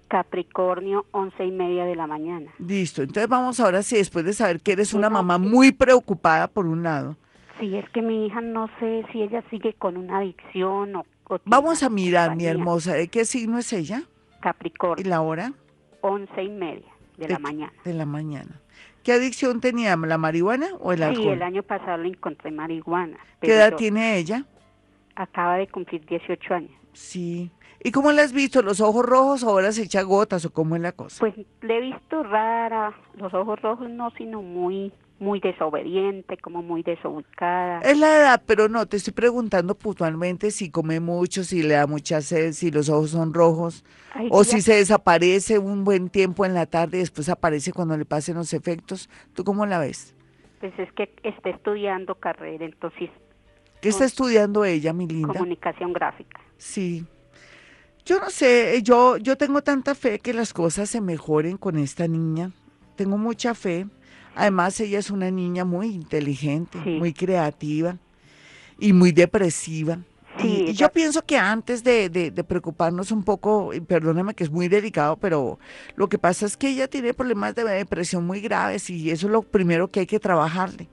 Capricornio, once y media de la mañana. Listo, entonces vamos ahora sí, después de saber que eres una mamá muy preocupada por un lado Sí, es que mi hija no sé si ella sigue con una adicción o... Vamos a mirar, mi hermosa, ¿de qué signo es ella? Capricornio. ¿Y la hora? Once y media de, la mañana. De la mañana. ¿Qué adicción tenía? ¿La marihuana o el alcohol? Sí, el año pasado le encontré marihuana. ¿Qué edad tiene ella? Acaba de cumplir 18 años. Sí. ¿Y cómo la has visto? ¿Los ojos rojos o ahora se echa gotas o cómo es la cosa? Pues le he visto rara, los ojos rojos no, sino muy muy desobediente, como muy desubicada. Es la edad, pero no, te estoy preguntando puntualmente si come mucho, si le da mucha sed, si los ojos son rojos, o si se desaparece un buen tiempo en la tarde y después aparece cuando le pasen los efectos. ¿Tú cómo la ves? Pues es que está estudiando carrera, entonces... ¿Qué está estudiando ella, mi linda? Comunicación gráfica. Sí. Yo no sé, yo, yo tengo tanta fe que las cosas se mejoren con esta niña. Tengo mucha fe Además, ella es una niña muy inteligente, muy creativa y muy depresiva. y, yo pienso que antes de, de, preocuparnos un poco, y perdóname que es muy delicado, pero lo que pasa es que ella tiene problemas de depresión muy graves y eso es lo primero que hay que trabajarle.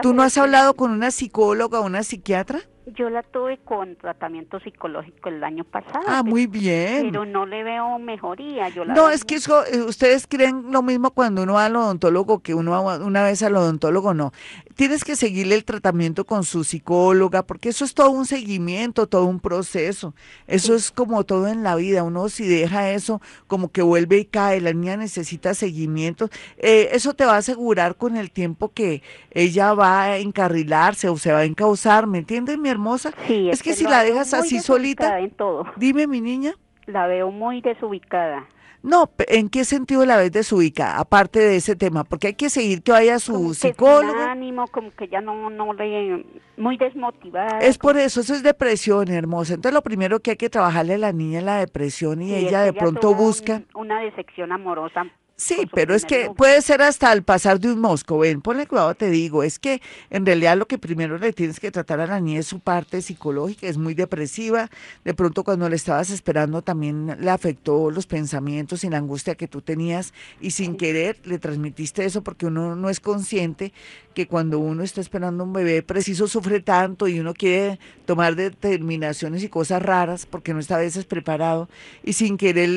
¿Tú no has hablado con una psicóloga o una psiquiatra? Yo la tuve con tratamiento psicológico el año pasado. Ah, muy bien. Pero no le veo mejoría. Yo no, es que eh, ustedes creen lo mismo cuando uno va al odontólogo que uno va una vez al odontólogo, no. Tienes que seguirle el tratamiento con su psicóloga, porque eso es todo un seguimiento, todo un proceso. Eso es como todo en la vida. Uno si deja eso, como que vuelve y cae. La niña necesita seguimiento. Eh, eso te va a asegurar con el tiempo que ella va a encarrilarse o se va a encauzar, ¿me entiendes, mi hermosa. Sí, es, que, si la dejas así solita, en todo. dime mi niña. La veo muy desubicada. No, ¿en qué sentido la ves desubicada? Aparte de ese tema, porque hay que seguir que vaya su como psicólogo. Que ánimo, como que ya no, no le, muy desmotivada. Es por eso, eso es depresión, hermosa. Entonces lo primero que hay que trabajarle a la niña es la depresión y ella de pronto busca. una decepción amorosa Sí, pero es que puede ser hasta el pasar de un mosco. Ven, ponle cuidado, te digo. Es que en realidad lo que primero le tienes que tratar a la niña es su parte psicológica. Es muy depresiva. De pronto, cuando le estabas esperando, también le afectó los pensamientos y la angustia que tú tenías. Y sin querer le transmitiste eso porque uno no es consciente que cuando uno está esperando un bebé preciso sufre tanto y uno quiere tomar determinaciones y cosas raras porque no está a veces preparado. Y sin querer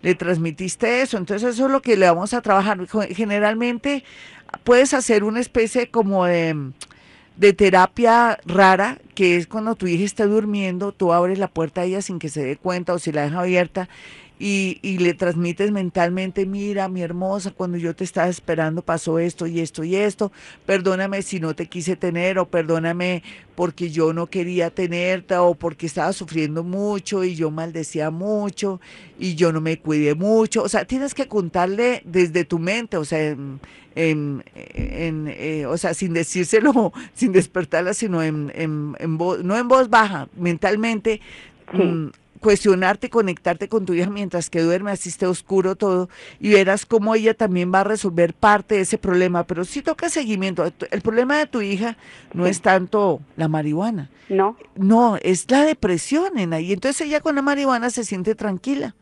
le transmitiste eso. Entonces eso es lo que le vamos a trabajar. Generalmente puedes hacer una especie como de, de terapia rara, que es cuando tu hija está durmiendo, tú abres la puerta a ella sin que se dé cuenta o si la deja abierta y, y, le transmites mentalmente, mira, mi hermosa, cuando yo te estaba esperando pasó esto y esto y esto, perdóname si no te quise tener o perdóname porque yo no quería tenerte o porque estaba sufriendo mucho y yo maldecía mucho y yo no me cuidé mucho. O sea, tienes que contarle desde tu mente, o sea, en, en, eh, o sea, sin decírselo, sin despertarla, sino en, en, voz, no en voz baja, mentalmente. Mm, cuestionarte, conectarte con tu hija mientras que duerme, así esté oscuro todo, y verás cómo ella también va a resolver parte de ese problema. Pero sí toca seguimiento. El problema de tu hija no es tanto la marihuana. No. No, es la depresión, en ahí. Entonces ella con la marihuana se siente tranquila.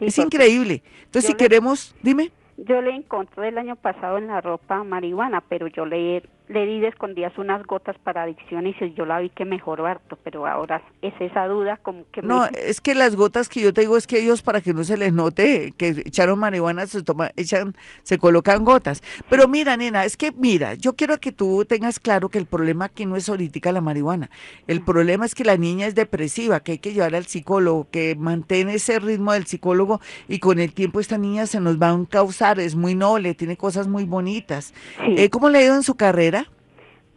es increíble. Entonces, si queremos, dime. Yo le encontré el año pasado en la ropa marihuana, pero yo le le di de escondidas unas gotas para adicción y yo la vi que mejoró harto, pero ahora es esa duda como que... No, es que las gotas que yo te digo es que ellos para que no se les note que echaron marihuana se toma, echan, se colocan gotas. Pero mira, nena, es que mira, yo quiero que tú tengas claro que el problema aquí no es ahorita la marihuana. El problema es que la niña es depresiva, que hay que llevar al psicólogo, que mantiene ese ritmo del psicólogo y con el tiempo esta niña se nos va a causar, es muy noble, tiene cosas muy bonitas. Eh, ¿Cómo le ha ido en su carrera?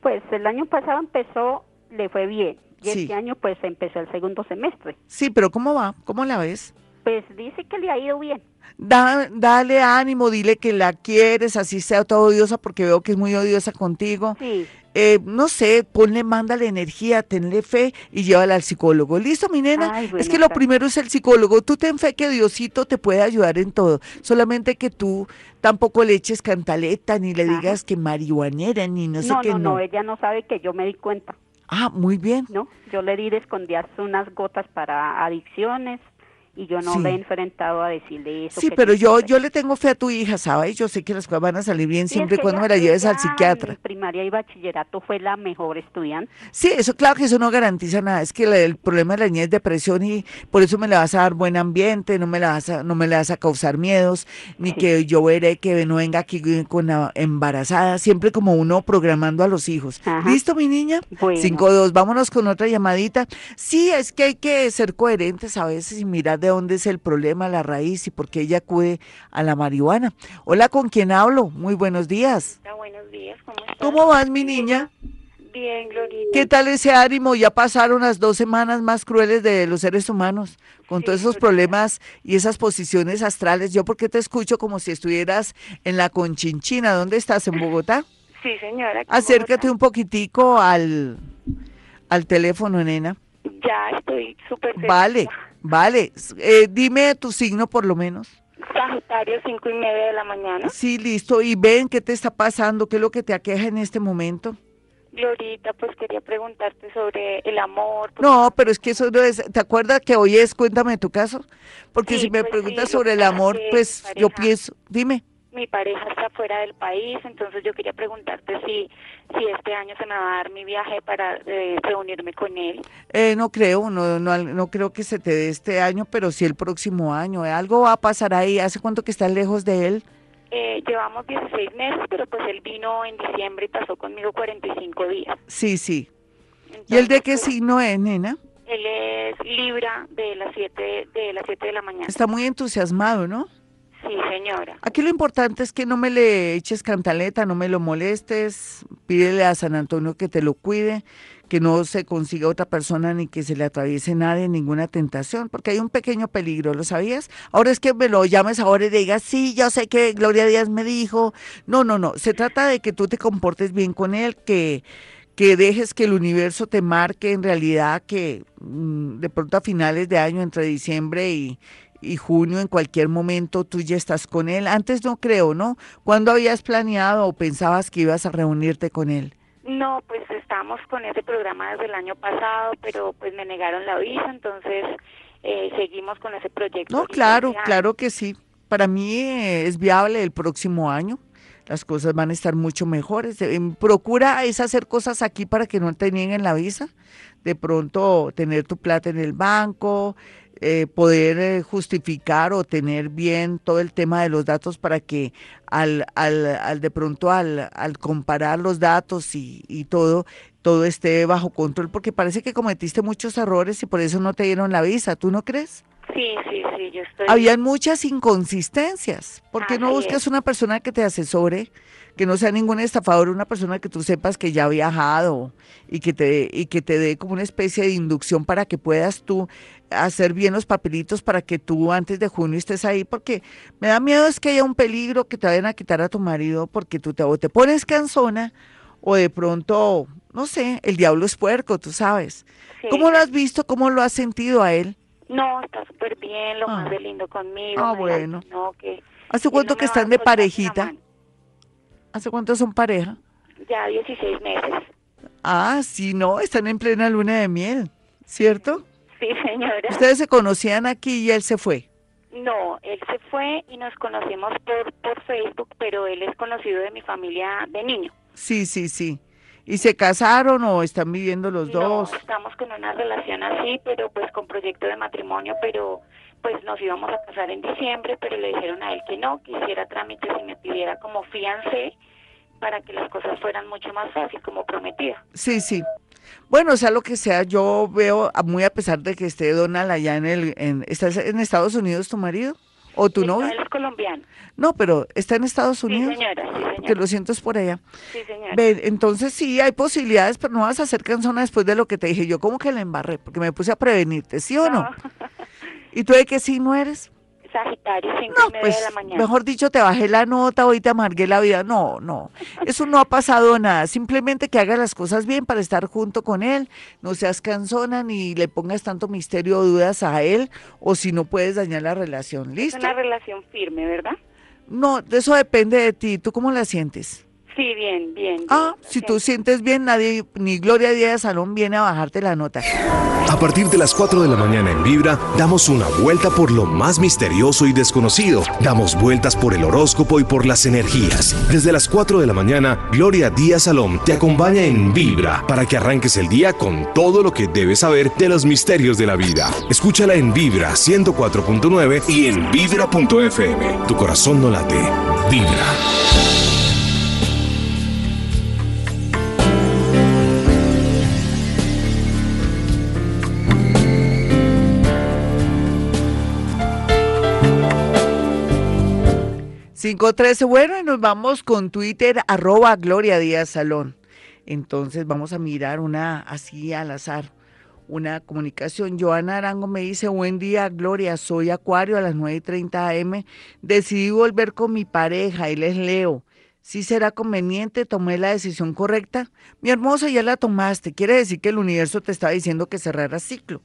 Pues el año pasado empezó, le fue bien. Y este año pues empezó el segundo semestre. Sí, pero ¿cómo va? ¿Cómo la ves? Pues dice que le ha ido bien. Da, dale ánimo, dile que la quieres, así sea toda odiosa, porque veo que es muy odiosa contigo. Sí. Eh, no sé, ponle, mándale energía, tenle fe y llévala al psicólogo. ¿Listo, mi nena? es que lo primero es el psicólogo. Tú ten fe que Diosito te puede ayudar en todo. Solamente que tú tampoco le eches cantaleta, ni le digas que marihuanera, ni no sé qué. No, no, no, ella no sabe que yo me di cuenta. Ah, muy bien. No, yo le di de escondidas unas gotas para adicciones y yo no me he enfrentado a decirle eso. Sí, pero yo yo le tengo fe a tu hija, ¿sabes? Yo sé que las cosas van a salir bien siempre y cuando me la lleves al psiquiatra. En primaria y bachillerato fue la mejor estudiante. Sí, eso claro que eso no garantiza nada, es que el problema de la niña es depresión y por eso me le vas a dar buen ambiente, no me la vas a no me le vas a causar miedos, ni que yo veré que no venga aquí con la embarazada, siempre como uno programando a los hijos. ¿Listo, mi niña? Bueno. Cinco dos, vámonos con otra llamadita. Sí, es que hay que ser coherentes a veces y mirar de de dónde es el problema, la raíz y por qué ella acude a la marihuana. Hola, ¿con quién hablo? Muy buenos días. Hola, buenos días, ¿cómo estás? ¿Cómo vas, mi niña? Bien, Glorita. ¿Qué tal ese ánimo? Ya pasaron las dos semanas más crueles de los seres humanos, con todos esos problemas y esas posiciones astrales. Yo porque te escucho como si estuvieras en la Conchinchina. ¿Dónde estás? ¿En Bogotá? Sí, señora. Acércate un poquitico al, al teléfono, nena. Ya estoy súper Vale, vale. Eh, dime tu signo por lo menos. Sagitario, cinco y media de la mañana. Sí, listo. Y ven qué te está pasando, qué es lo que te aqueja en este momento. Glorita, pues quería preguntarte sobre el amor. No, pero es que eso no es, ¿te acuerdas que hoy es Cuéntame tu caso? Porque si me pues preguntas sobre el amor, pues yo pienso, dime. Mi pareja está fuera del país, entonces yo quería preguntarte si, si este año se me va a dar mi viaje para eh, reunirme con él. Eh, no creo, no, no, no creo que se te dé este año, pero sí el próximo año. Algo va a pasar ahí. ¿Hace cuánto que estás lejos de él? Eh, llevamos 16 meses, pero pues él vino en diciembre y pasó conmigo 45 días. Sí, sí. ¿Y él de qué pues, signo es, nena? Él es Libra de las 7 de las 7 de la mañana. Está muy entusiasmado, ¿no? Sí, señora. Aquí lo importante es que no me le eches cantaleta, no me lo molestes, pídele a San Antonio que te lo cuide, que no se consiga otra persona ni que se le atraviese nadie, ninguna tentación, porque hay un pequeño peligro, ¿lo sabías? Ahora es que me lo llames ahora y digas, sí, yo sé que Gloria Díaz me dijo. No, no, no, se trata de que tú te comportes bien con él, que que dejes que el universo te marque en realidad que mm, de pronto a finales de año, entre diciembre y, y junio, en cualquier momento tú ya estás con él. Antes no creo, ¿no? ¿Cuándo habías planeado o pensabas que ibas a reunirte con él? No, pues estamos con ese programa desde el año pasado, pero pues me negaron la visa, entonces eh, seguimos con ese proyecto. No, claro, claro que sí. Para mí eh, es viable el próximo año. Las cosas van a estar mucho mejores. Eh, procura es hacer cosas aquí para que no te nieguen la visa. De pronto tener tu plata en el banco, eh, poder eh, justificar o tener bien todo el tema de los datos para que al, al, al de pronto al, al, comparar los datos y, y, todo, todo esté bajo control, porque parece que cometiste muchos errores y por eso no te dieron la visa, ¿tú no crees? Sí, sí, sí, yo estoy... Habían muchas inconsistencias. ¿Por qué no buscas es. una persona que te asesore? que no sea ningún estafador, una persona que tú sepas que ya ha viajado y que te y que te dé como una especie de inducción para que puedas tú hacer bien los papelitos para que tú antes de junio estés ahí, porque me da miedo es que haya un peligro que te vayan a quitar a tu marido porque tú te, o te pones cansona o de pronto, no sé, el diablo es puerco, tú sabes. Sí. ¿Cómo lo has visto? ¿Cómo lo has sentido a él? No, está súper bien, lo Ah. más de lindo conmigo. Ah, bueno. No, que ¿Hace cuánto no que están de parejita? ¿Hace cuánto son pareja? Ya 16 meses. Ah, sí, no, están en plena luna de miel, ¿cierto? Sí, señora. Ustedes se conocían aquí y él se fue. No, él se fue y nos conocimos por, por Facebook, pero él es conocido de mi familia de niño. Sí, sí, sí. ¿Y se casaron o están viviendo los dos? No, estamos con una relación así, pero pues con proyecto de matrimonio, pero pues nos íbamos a casar en diciembre, pero le dijeron a él que no, que hiciera trámites y me pidiera como fiancé para que las cosas fueran mucho más fácil, como prometida. Sí, sí. Bueno, sea lo que sea, yo veo, muy a pesar de que esté Donald allá en el... En, ¿Estás en Estados Unidos tu marido? ¿O tu Sí, no, novio? él es colombiano. No, pero está en Estados Sí, Unidos. señora, sí, Que lo siento es por allá. Sí, señora. Entonces sí, hay posibilidades, pero no vas a hacer canzona después de lo que te dije. Yo como que la embarré, porque me puse a prevenirte, ¿sí o no? ¿Y tú de qué signo eres? Sagitario, 5 No, y media pues, de la mañana. mejor dicho, te bajé la nota, hoy te amargué la vida. No, no, eso no ha pasado nada. Simplemente que hagas las cosas bien para estar junto con él. No seas cansona ni le pongas tanto misterio o dudas a él, o si no puedes dañar la relación. Es ¿Listo? una relación firme, ¿verdad? No, de eso depende de ti. ¿Tú cómo la sientes? Sí, bien, bien. Ah, bien, si tú sientes bien, nadie, ni Gloria Díaz de Salón viene a bajarte la nota. A partir de las 4 de la mañana en Vibra, damos una vuelta por lo más misterioso y desconocido. Damos vueltas por el horóscopo y por las energías. Desde las 4 de la mañana, Gloria Díaz Salón te acompaña en Vibra para que arranques el día con todo lo que debes saber de los misterios de la vida. Escúchala en Vibra 104.9 y en Vibra.fm. Tu corazón no late. Vibra. 513, bueno, y nos vamos con Twitter, arroba Gloria Díaz Salón. Entonces vamos a mirar una así al azar, una comunicación. Joana Arango me dice, buen día, Gloria, soy Acuario a las 9.30 am. Decidí volver con mi pareja, él es Leo. Si será conveniente, tomé la decisión correcta. Mi hermosa, ya la tomaste. Quiere decir que el universo te está diciendo que cerrara ciclo.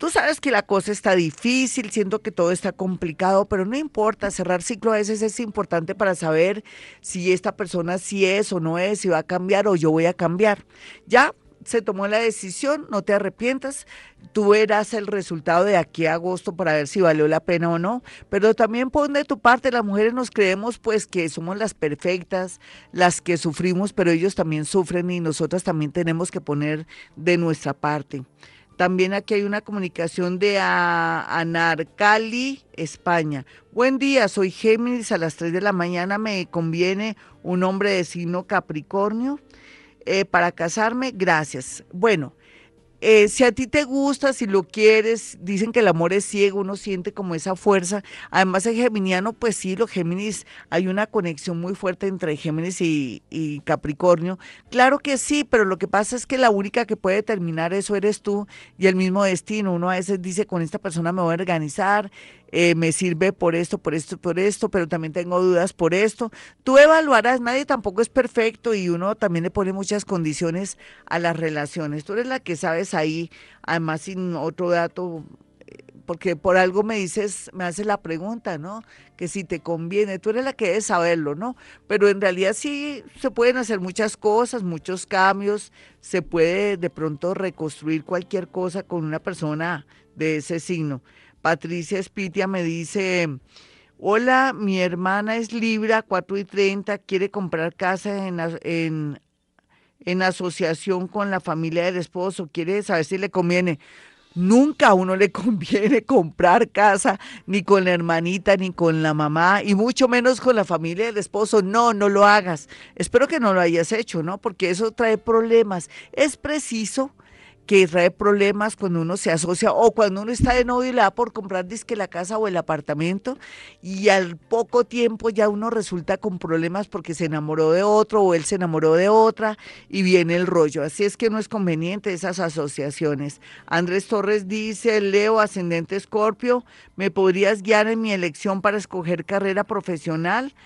Tú sabes que la cosa está difícil, siento que todo está complicado, pero no importa, cerrar ciclo a veces es importante para saber si esta persona sí es o no es, si va a cambiar o yo voy a cambiar. Ya se tomó la decisión, no te arrepientas, tú verás el resultado de aquí a agosto para ver si valió la pena o no, pero también pon de tu parte, las mujeres nos creemos pues que somos las perfectas, las que sufrimos, pero ellos también sufren y nosotras también tenemos que poner de nuestra parte. También aquí hay una comunicación de Anarcali, España. Buen día, soy Géminis, a las 3 de la mañana me conviene un hombre de signo Capricornio. Eh, para casarme, gracias. Bueno, eh, si a ti te gusta, si lo quieres, dicen que el amor es ciego, uno siente como esa fuerza. Además, el geminiano, pues sí, los Géminis, hay una conexión muy fuerte entre Géminis y, y, Capricornio. Claro que sí, pero lo que pasa es que la única que puede terminar eso eres tú y el mismo destino. Uno a veces dice, con esta persona me voy a organizar, eh, me sirve por esto, por esto, por esto, pero también tengo dudas por esto. Tú evaluarás, nadie tampoco es perfecto y uno también le pone muchas condiciones a las relaciones. Tú eres la que sabes ahí, además sin otro dato, porque por algo me dices, me haces la pregunta, ¿no? Que si te conviene, tú eres la que debes saberlo, ¿no? Pero en realidad sí se pueden hacer muchas cosas, muchos cambios, se puede de pronto reconstruir cualquier cosa con una persona de ese signo. Patricia Espitia me dice, hola, mi hermana es Libra, 4 y 30, quiere comprar casa en, en, en asociación con la familia del esposo, quiere saber si le conviene. Nunca a uno le conviene comprar casa, ni con la hermanita, ni con la mamá, y mucho menos con la familia del esposo. No, no lo hagas. Espero que no lo hayas hecho, ¿no? Porque eso trae problemas. Es preciso que trae problemas cuando uno se asocia o cuando uno está de novio y le da por comprar disque la casa o el apartamento y al poco tiempo ya uno resulta con problemas porque se enamoró de otro o él se enamoró de otra y viene el rollo. Así es que no es conveniente esas asociaciones. Andrés Torres dice, Leo, ascendente Escorpio, ¿me podrías guiar en mi elección para escoger carrera profesional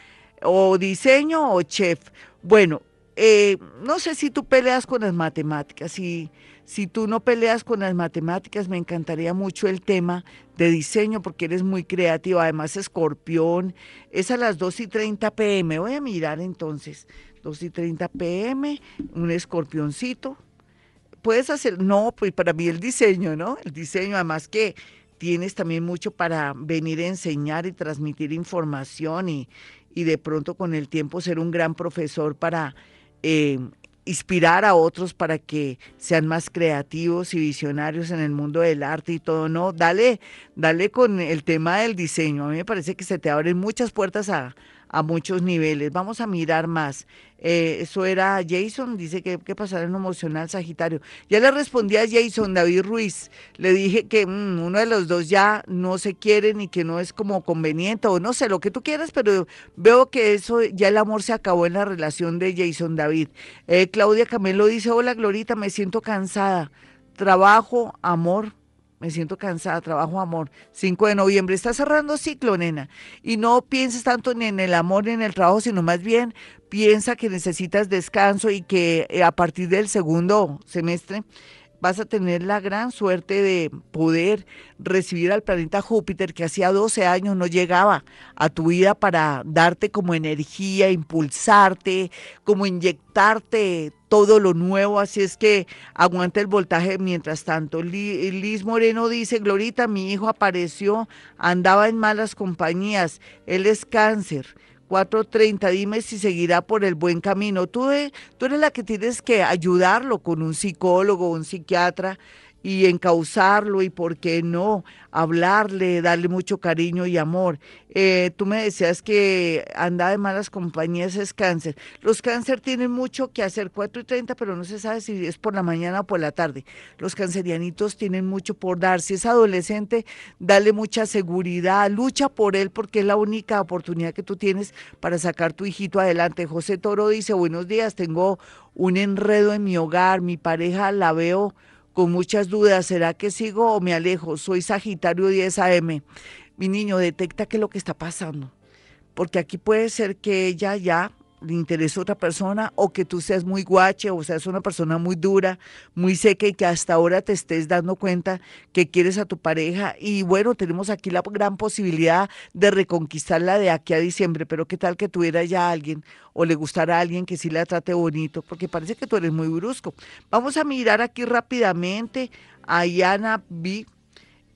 o diseño o chef? Bueno, eh, no sé si tú peleas con las matemáticas y... Si tú no peleas con las matemáticas, me encantaría mucho el tema de diseño porque eres muy creativo. Además, escorpión, es a las 2 y 30 pm. Voy a mirar entonces, 2 y 30 pm, un escorpioncito. Puedes hacer, no, pues para mí el diseño, ¿no? El diseño, además que tienes también mucho para venir a enseñar y transmitir información y, y de pronto con el tiempo ser un gran profesor para eh, inspirar a otros para que sean más creativos y visionarios en el mundo del arte y todo, no, dale, dale con el tema del diseño. A mí me parece que se te abren muchas puertas a, a muchos niveles. Vamos a mirar más. Eh, eso era Jason, dice que qué pasará en emocional Sagitario. Ya le respondí a Jason, David Ruiz, le dije que mm, uno de los dos ya no se quiere ni que no es como conveniente o no sé lo que tú quieras, pero veo que eso ya el amor se acabó en la relación de Jason David. Eh, Claudia Camelo dice, hola Glorita, me siento cansada. Trabajo, amor, me siento cansada, trabajo amor. 5 de noviembre, está cerrando ciclo, nena. Y no pienses tanto ni en el amor ni en el trabajo, sino más bien piensa que necesitas descanso y que eh, a partir del segundo semestre vas a tener la gran suerte de poder recibir al planeta Júpiter que hacía 12 años no llegaba a tu vida para darte como energía, impulsarte, como inyectarte todo lo nuevo, así es que aguanta el voltaje mientras tanto. Liz Moreno dice, Glorita, mi hijo apareció, andaba en malas compañías, él es cáncer 4.30, dime si seguirá por el buen camino. Tú, tú eres la que tienes que ayudarlo con un psicólogo, un psiquiatra, y encauzarlo y por qué no hablarle, darle mucho cariño y amor. Eh, tú me decías que anda de malas compañías es cáncer. Los cáncer tienen mucho que hacer, 4 y 30, pero no se sabe si es por la mañana o por la tarde. Los cancerianitos tienen mucho por dar. Si es adolescente, dale mucha seguridad, lucha por él porque es la única oportunidad que tú tienes para sacar tu hijito adelante. José Toro dice, buenos días, tengo un enredo en mi hogar, mi pareja la veo con muchas dudas, ¿será que sigo o me alejo? Soy Sagitario 10 AM. Mi niño, detecta qué es lo que está pasando, porque aquí puede ser que ella ya le interese a otra persona o que tú seas muy guache o seas una persona muy dura, muy seca y que hasta ahora te estés dando cuenta que quieres a tu pareja. Y bueno, tenemos aquí la gran posibilidad de reconquistarla de aquí a diciembre, pero qué tal que tuviera ya alguien o le gustara a alguien que sí la trate bonito, porque parece que tú eres muy brusco. Vamos a mirar aquí rápidamente a Yana B.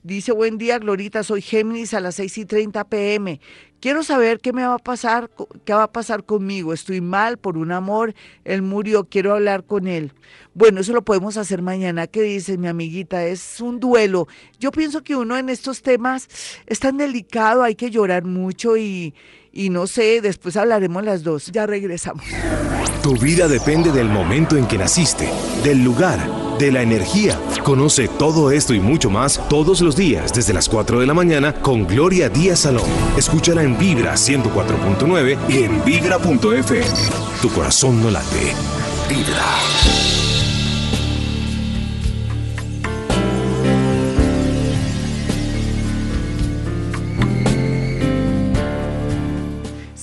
Dice, buen día, Glorita, soy Géminis a las 6 y 30 pm. Quiero saber qué me va a pasar, qué va a pasar conmigo. Estoy mal por un amor, él murió, quiero hablar con él. Bueno, eso lo podemos hacer mañana. ¿Qué dices, mi amiguita? Es un duelo. Yo pienso que uno en estos temas es tan delicado, hay que llorar mucho y, y no sé, después hablaremos las dos. Ya regresamos. Tu vida depende del momento en que naciste, del lugar, de la energía. Conoce todo esto y mucho más todos los días desde las 4 de la mañana con Gloria Díaz Salón. Escúchala en Vibra 104.9 y en vibra.fm. Tu corazón no late. Vibra.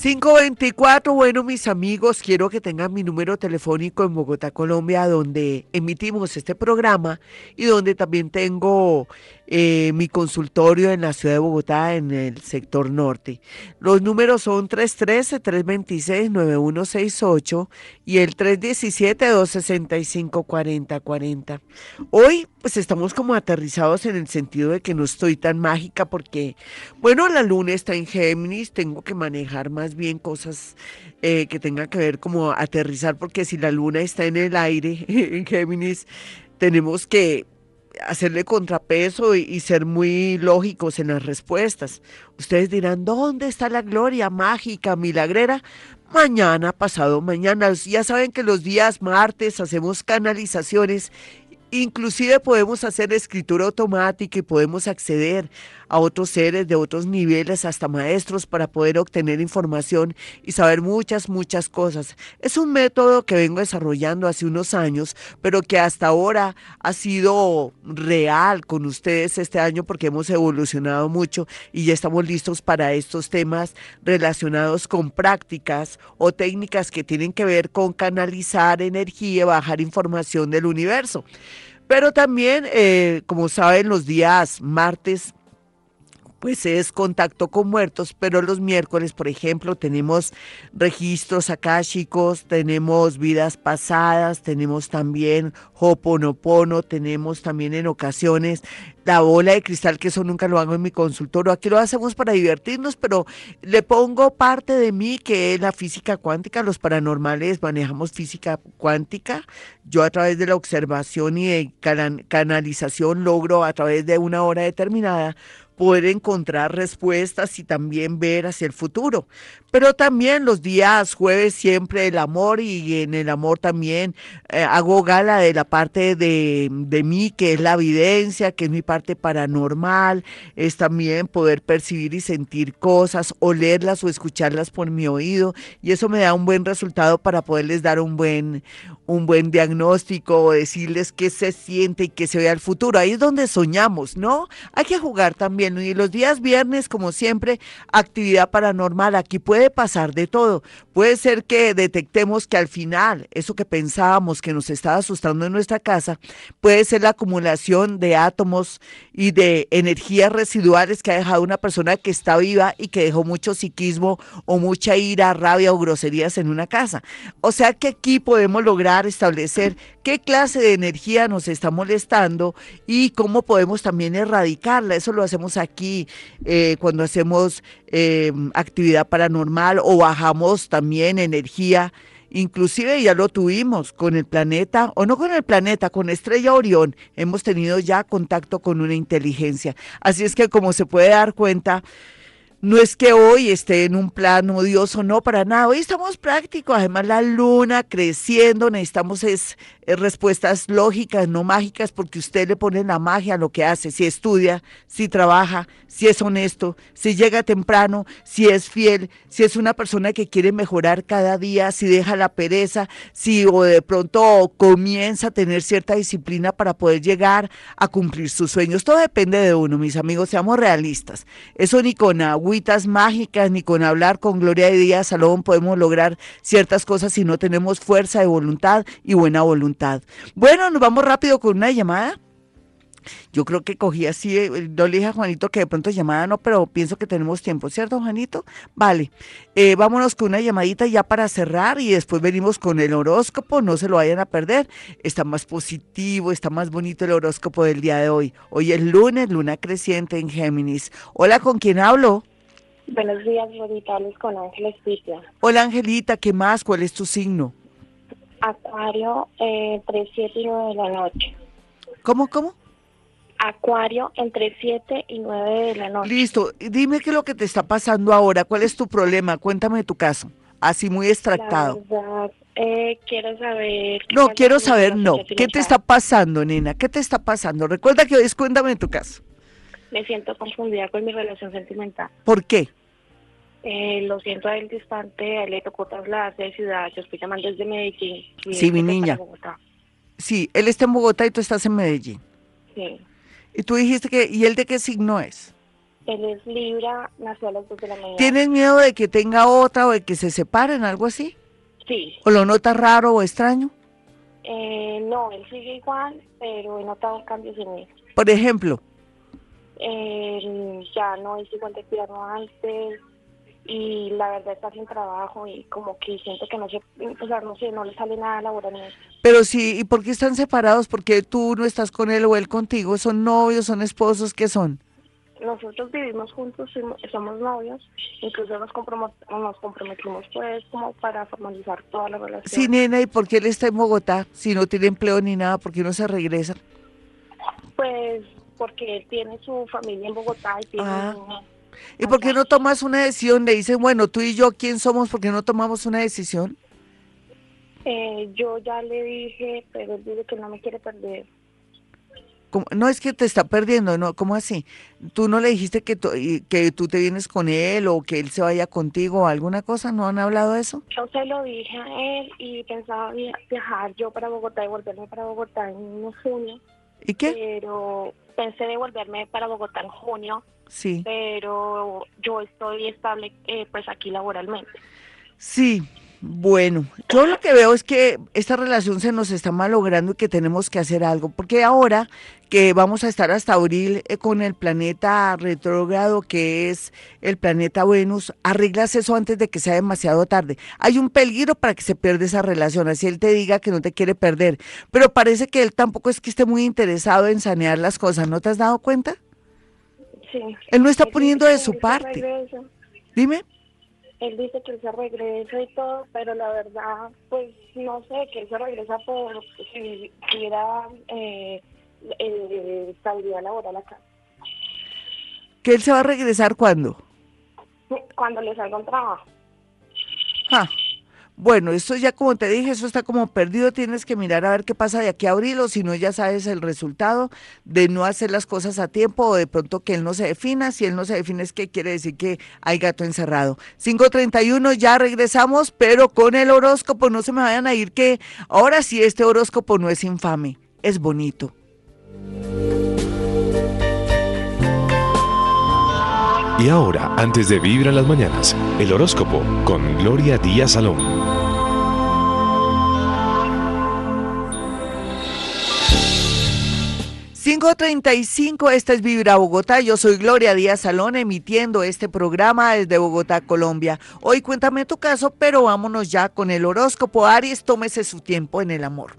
524, bueno mis amigos, quiero que tengan mi número telefónico en Bogotá, Colombia, donde emitimos este programa y donde también tengo eh, mi consultorio en la ciudad de Bogotá, en el sector norte. Los números son 313-326-9168 y el 317-265-4040. Hoy pues estamos como aterrizados en el sentido de que no estoy tan mágica porque, bueno, la luna está en Géminis, tengo que manejar más bien cosas eh, que tengan que ver como aterrizar porque si la luna está en el aire en Géminis, tenemos que hacerle contrapeso y, ser muy lógicos en las respuestas. Ustedes dirán, ¿dónde está la gloria mágica, milagrera? Mañana, pasado mañana. Ya saben que los días martes hacemos canalizaciones Inclusive podemos hacer escritura automática y podemos acceder a otros seres de otros niveles, hasta maestros, para poder obtener información y saber muchas, muchas cosas. Es un método que vengo desarrollando hace unos años, pero que hasta ahora ha sido real con ustedes este año porque hemos evolucionado mucho y ya estamos listos para estos temas relacionados con prácticas o técnicas que tienen que ver con canalizar energía, bajar información del universo. Pero también, eh, como saben, los días martes pues es contacto con muertos, pero los miércoles, por ejemplo, tenemos registros chicos, tenemos vidas pasadas, tenemos también Hoponopono, tenemos también en ocasiones la bola de cristal, que eso nunca lo hago en mi consultorio. Aquí lo hacemos para divertirnos, pero le pongo parte de mí que es la física cuántica. Los paranormales manejamos física cuántica. Yo a través de la observación y de canalización logro a través de una hora determinada poder encontrar respuestas y también ver hacia el futuro. Pero también los días jueves siempre el amor y en el amor también eh, hago gala de la parte de, de mí que es la evidencia, que es mi parte paranormal, es también poder percibir y sentir cosas, olerlas o escucharlas por mi oído y eso me da un buen resultado para poderles dar un buen, un buen diagnóstico o decirles qué se siente y qué se ve al futuro. Ahí es donde soñamos, ¿no? Hay que jugar también. Y los días viernes, como siempre, actividad paranormal. Aquí puede pasar de todo. Puede ser que detectemos que al final, eso que pensábamos que nos estaba asustando en nuestra casa, puede ser la acumulación de átomos y de energías residuales que ha dejado una persona que está viva y que dejó mucho psiquismo o mucha ira, rabia o groserías en una casa. O sea que aquí podemos lograr establecer qué clase de energía nos está molestando y cómo podemos también erradicarla. Eso lo hacemos aquí eh, cuando hacemos eh, actividad paranormal o bajamos también energía Inclusive ya lo tuvimos con el planeta, o no con el planeta, con Estrella Orión. Hemos tenido ya contacto con una inteligencia. Así es que como se puede dar cuenta, no es que hoy esté en un plano odioso, no, para nada. Hoy estamos prácticos. Además, la luna creciendo, necesitamos es, eh, respuestas lógicas, no mágicas, porque usted le pone la magia a lo que hace. Si estudia, si trabaja, si es honesto, si llega temprano, si es fiel, si es una persona que quiere mejorar cada día, si deja la pereza, si o de pronto comienza a tener cierta disciplina para poder llegar a cumplir sus sueños. Todo depende de uno, mis amigos, seamos realistas. Eso ni con agua mágicas ni con hablar con Gloria de Díaz Salón podemos lograr ciertas cosas si no tenemos fuerza de voluntad y buena voluntad. Bueno, nos vamos rápido con una llamada. Yo creo que cogí así, eh, no le dije a Juanito que de pronto llamada no, pero pienso que tenemos tiempo, ¿cierto, Juanito? Vale, eh, vámonos con una llamadita ya para cerrar y después venimos con el horóscopo, no se lo vayan a perder, está más positivo, está más bonito el horóscopo del día de hoy. Hoy es lunes, luna creciente en Géminis. Hola, ¿con quién hablo? Buenos días, Roditales, con Ángeles Pitia. Hola, Angelita, ¿qué más? ¿Cuál es tu signo? Acuario, entre 7 y 9 de la noche. ¿Cómo, cómo? Acuario, entre 7 y 9 de la noche. Listo, dime qué es lo que te está pasando ahora, ¿cuál es tu problema? Cuéntame tu caso, así muy extractado. eh, quiero saber... No, quiero saber, no. ¿Qué te está pasando, nena? ¿Qué te está pasando? Recuerda que hoy es Cuéntame tu caso me siento confundida con mi relación sentimental. ¿Por qué? Eh, lo siento a él distante, a él le tocó trasladarse de ciudad, yo estoy llamando desde Medellín. Sí, mi niña. Sí, él está en Bogotá y tú estás en Medellín. Sí. Y tú dijiste que, ¿y él de qué signo es? Él es Libra, nació a las 2 de la mañana. ¿Tienes miedo de que tenga otra o de que se separen, algo así? Sí. ¿O lo notas raro o extraño? Eh, no, él sigue igual, pero he notado cambios en él. Por ejemplo eh, ya no es igual de antes y la verdad está sin trabajo y como que siento que no se, o sea, no sé, no le sale nada laboralmente. Pero sí, ¿y por qué están separados? porque tú no estás con él o él contigo? ¿Son novios, son esposos? ¿Qué son? Nosotros vivimos juntos, somos novios, incluso nos, nos comprometimos pues como para formalizar toda la relación. Sí, nena, ¿y por qué él está en Bogotá si no tiene empleo ni nada? ¿Por qué no se regresa? Pues porque él tiene su familia en Bogotá y tiene... Ah. ¿Y por qué no tomas una decisión? Le dicen, bueno, tú y yo, ¿quién somos? ¿Por qué no tomamos una decisión? Eh, yo ya le dije, pero él dice que no me quiere perder. No es que te está perdiendo, ¿no? ¿Cómo así? ¿Tú no le dijiste que, que tú te vienes con él o que él se vaya contigo o alguna cosa? ¿No han hablado de eso? Yo se lo dije a él y pensaba viajar yo para Bogotá y volverme para Bogotá en junio. ¿Y qué? Pero pensé devolverme para Bogotá en junio. Sí. Pero yo estoy estable eh, pues aquí laboralmente. Sí, bueno, yo lo que veo es que esta relación se nos está malogrando y que tenemos que hacer algo, porque ahora que vamos a estar hasta abril eh, con el planeta retrógrado que es el planeta Venus, arreglas eso antes de que sea demasiado tarde. Hay un peligro para que se pierda esa relación, así él te diga que no te quiere perder, pero parece que él tampoco es que esté muy interesado en sanear las cosas, ¿no te has dado cuenta? Sí. Él no está poniendo de su parte. Dime él dice que él se regresa y todo, pero la verdad, pues no sé, que él se regresa por si hubiera eh, eh, estabilidad laboral acá. ¿Que él se va a regresar cuándo? Cuando le salga un trabajo. Ah, bueno, esto ya como te dije, eso está como perdido, tienes que mirar a ver qué pasa de aquí a abril o si no ya sabes el resultado de no hacer las cosas a tiempo o de pronto que él no se defina, si él no se define es que quiere decir que hay gato encerrado. 531 ya regresamos, pero con el horóscopo no se me vayan a ir que ahora sí este horóscopo no es infame, es bonito. Y ahora, antes de vivir en las mañanas, el horóscopo con Gloria Díaz Salón. ...5.35, esta es Vibra Bogotá, yo soy Gloria Díaz Salón emitiendo este programa desde Bogotá, Colombia. Hoy cuéntame tu caso, pero vámonos ya con el horóscopo. Aries, tómese su tiempo en el amor.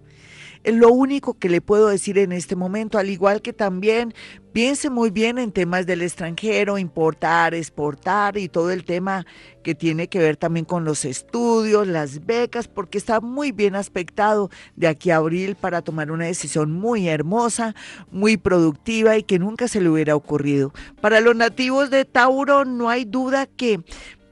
Lo único que le puedo decir en este momento, al igual que también Piense muy bien en temas del extranjero, importar, exportar y todo el tema que tiene que ver también con los estudios, las becas, porque está muy bien aspectado de aquí a abril para tomar una decisión muy hermosa, muy productiva y que nunca se le hubiera ocurrido. Para los nativos de Tauro no hay duda que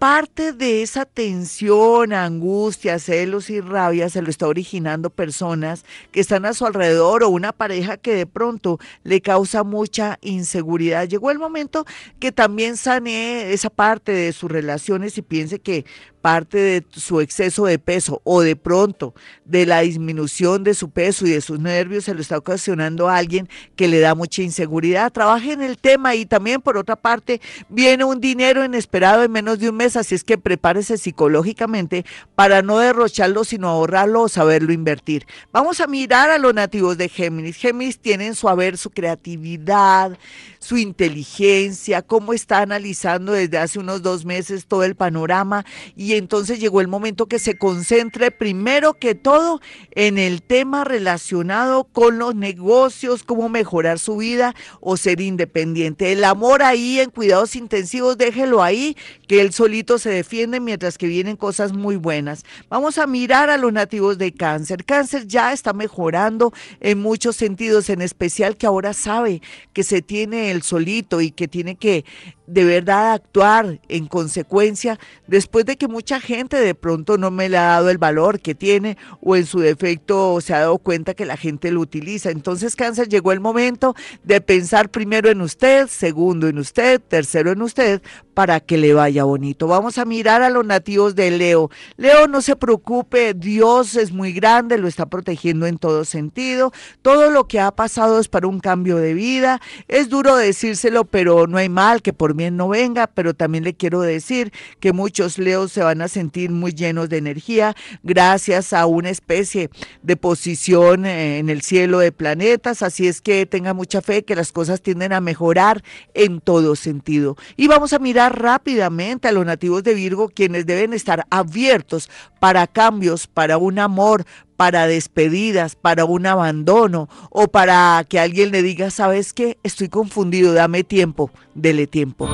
parte de esa tensión, angustia, celos y rabia se lo está originando personas que están a su alrededor o una pareja que de pronto le causa mucha inseguridad. Llegó el momento que también sane esa parte de sus relaciones y piense que parte de su exceso de peso o de pronto de la disminución de su peso y de sus nervios se lo está ocasionando a alguien que le da mucha inseguridad. Trabaje en el tema y también por otra parte viene un dinero inesperado en menos de un mes, así es que prepárese psicológicamente para no derrocharlo, sino ahorrarlo o saberlo invertir. Vamos a mirar a los nativos de Géminis. Géminis tienen su haber, su creatividad, su inteligencia, cómo está analizando desde hace unos dos meses todo el panorama y entonces llegó el momento que se concentre primero que todo en el tema relacionado con los negocios, cómo mejorar su vida o ser independiente. El amor ahí en cuidados intensivos, déjelo ahí, que él solito se defiende mientras que vienen cosas muy buenas. Vamos a mirar a los nativos de cáncer. Cáncer ya está mejorando en muchos sentidos, en especial que ahora sabe que se tiene el solito y que tiene que de verdad actuar en consecuencia después de que mucha gente de pronto no me le ha dado el valor que tiene o en su defecto se ha dado cuenta que la gente lo utiliza. Entonces cáncer llegó el momento de pensar primero en usted, segundo en usted, tercero en usted para que le vaya bonito. Vamos a mirar a los nativos de Leo. Leo, no se preocupe, Dios es muy grande, lo está protegiendo en todo sentido. Todo lo que ha pasado es para un cambio de vida. Es duro decírselo, pero no hay mal que por bien no venga, pero también le quiero decir que muchos Leos se van a sentir muy llenos de energía gracias a una especie de posición eh, en el cielo de planetas, así es que tenga mucha fe que las cosas tienden a mejorar en todo sentido. Y vamos a mirar rápidamente a los nativos de Virgo, quienes deben estar abiertos para cambios, para un amor, para despedidas, para un abandono o para que alguien le diga, ¿sabes qué? Estoy confundido, dame tiempo, dele tiempo.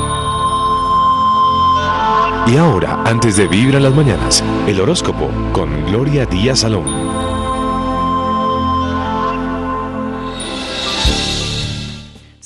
Y ahora, antes de en las mañanas, el horóscopo con Gloria Díaz Salón.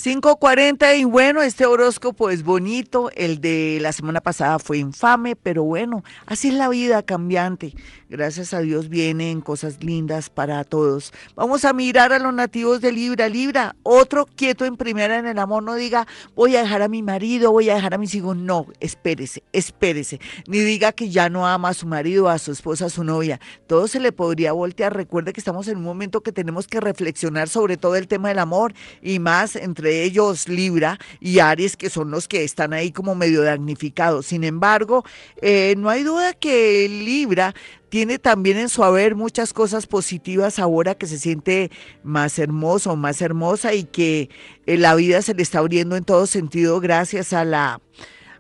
5.40 y bueno, este horóscopo es bonito, el de la semana pasada fue infame, pero bueno, así es la vida cambiante. Gracias a Dios vienen cosas lindas para todos. Vamos a mirar a los nativos de Libra. Libra, otro quieto en primera en el amor, no diga voy a dejar a mi marido, voy a dejar a mis hijos, no, espérese, espérese. Ni diga que ya no ama a su marido, a su esposa, a su novia. Todo se le podría voltear. Recuerde que estamos en un momento que tenemos que reflexionar sobre todo el tema del amor y más entre ellos Libra y Aries, que son los que están ahí como medio damnificados. Sin embargo, eh, no hay duda que Libra tiene también en su haber muchas cosas positivas ahora que se siente más hermoso, más hermosa y que eh, la vida se le está abriendo en todo sentido gracias a la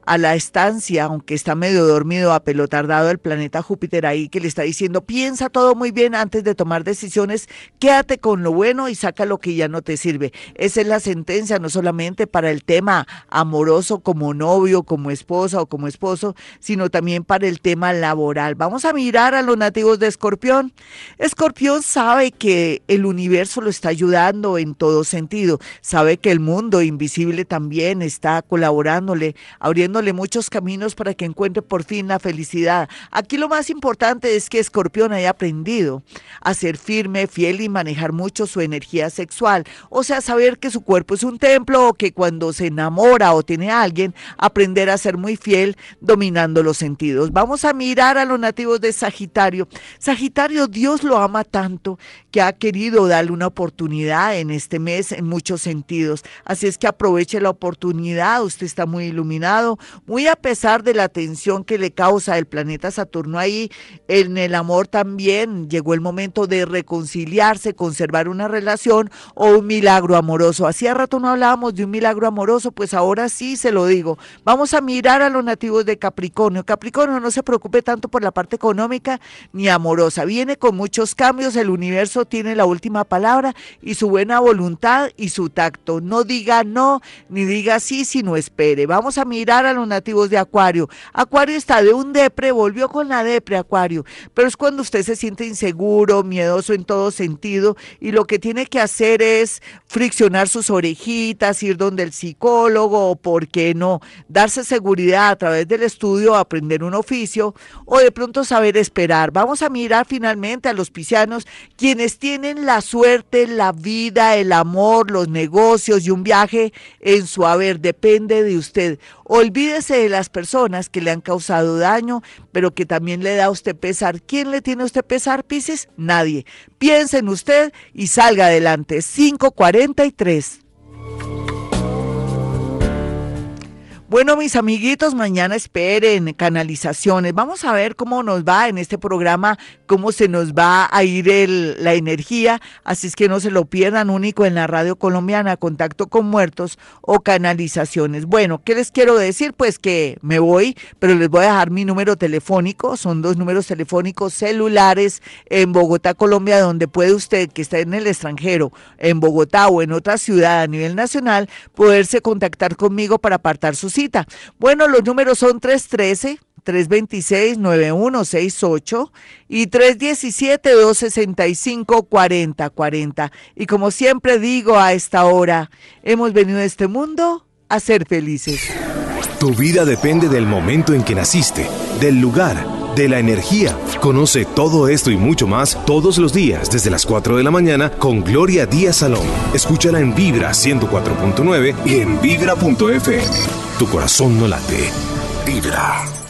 a la estancia, aunque está medio dormido, a pelotar dado el planeta Júpiter ahí, que le está diciendo, piensa todo muy bien antes de tomar decisiones, quédate con lo bueno y saca lo que ya no te sirve. Esa es la sentencia, no solamente para el tema amoroso como novio, como esposa o como esposo, sino también para el tema laboral. Vamos a mirar a los nativos de Escorpión. Escorpión sabe que el universo lo está ayudando en todo sentido, sabe que el mundo invisible también está colaborándole, abriendo muchos caminos para que encuentre por fin la felicidad. Aquí lo más importante es que Escorpión haya aprendido a ser firme, fiel y manejar mucho su energía sexual. O sea, saber que su cuerpo es un templo o que cuando se enamora o tiene a alguien, aprender a ser muy fiel dominando los sentidos. Vamos a mirar a los nativos de Sagitario. Sagitario, Dios lo ama tanto que ha querido darle una oportunidad en este mes en muchos sentidos. Así es que aproveche la oportunidad. Usted está muy iluminado, muy a pesar de la tensión que le causa el planeta Saturno ahí, en el amor también llegó el momento de reconciliarse, conservar una relación o un milagro amoroso. Hacía rato no hablábamos de un milagro amoroso, pues ahora sí se lo digo. Vamos a mirar a los nativos de Capricornio. Capricornio no se preocupe tanto por la parte económica ni amorosa. Viene con muchos cambios, el universo tiene la última palabra y su buena voluntad y su tacto. No diga no, ni diga sí, sino espere. Vamos a mirar a los nativos de Acuario. Acuario está de un depre, volvió con la depre, Acuario. Pero es cuando usted se siente inseguro, miedoso en todo sentido y lo que tiene que hacer es friccionar sus orejitas, ir donde el psicólogo o, ¿por qué no?, darse seguridad a través del estudio, aprender un oficio o de pronto saber esperar. Vamos a mirar finalmente a los piscianos, quienes tienen la suerte, la vida, el amor, los negocios y un viaje en su haber. Depende de usted. Olvídese de las personas que le han causado daño, pero que también le da a usted pesar. ¿Quién le tiene a usted pesar, Pisces? Nadie. Piense en usted y salga adelante. 543. Bueno, mis amiguitos, mañana esperen canalizaciones. Vamos a ver cómo nos va en este programa, cómo se nos va a ir la energía. Así es que no se lo pierdan, único en la radio colombiana, contacto con muertos o canalizaciones. Bueno, ¿qué les quiero decir? Pues que me voy, pero les voy a dejar mi número telefónico. Son dos números telefónicos celulares en Bogotá, Colombia, donde puede usted, que está en el extranjero, en Bogotá o en otra ciudad a nivel nacional, poderse contactar conmigo para apartar su bueno, los números son 313. 326-9168 y 317-265-4040. Y como siempre digo a esta hora, hemos venido a este mundo a ser felices. Tu vida depende del momento en que naciste, del lugar, de la energía. Conoce todo esto y mucho más todos los días desde las 4 de la mañana con Gloria Díaz Salón. Escúchala en Vibra 104.9 y en vibra.fm. Tu corazón no late. Vibra.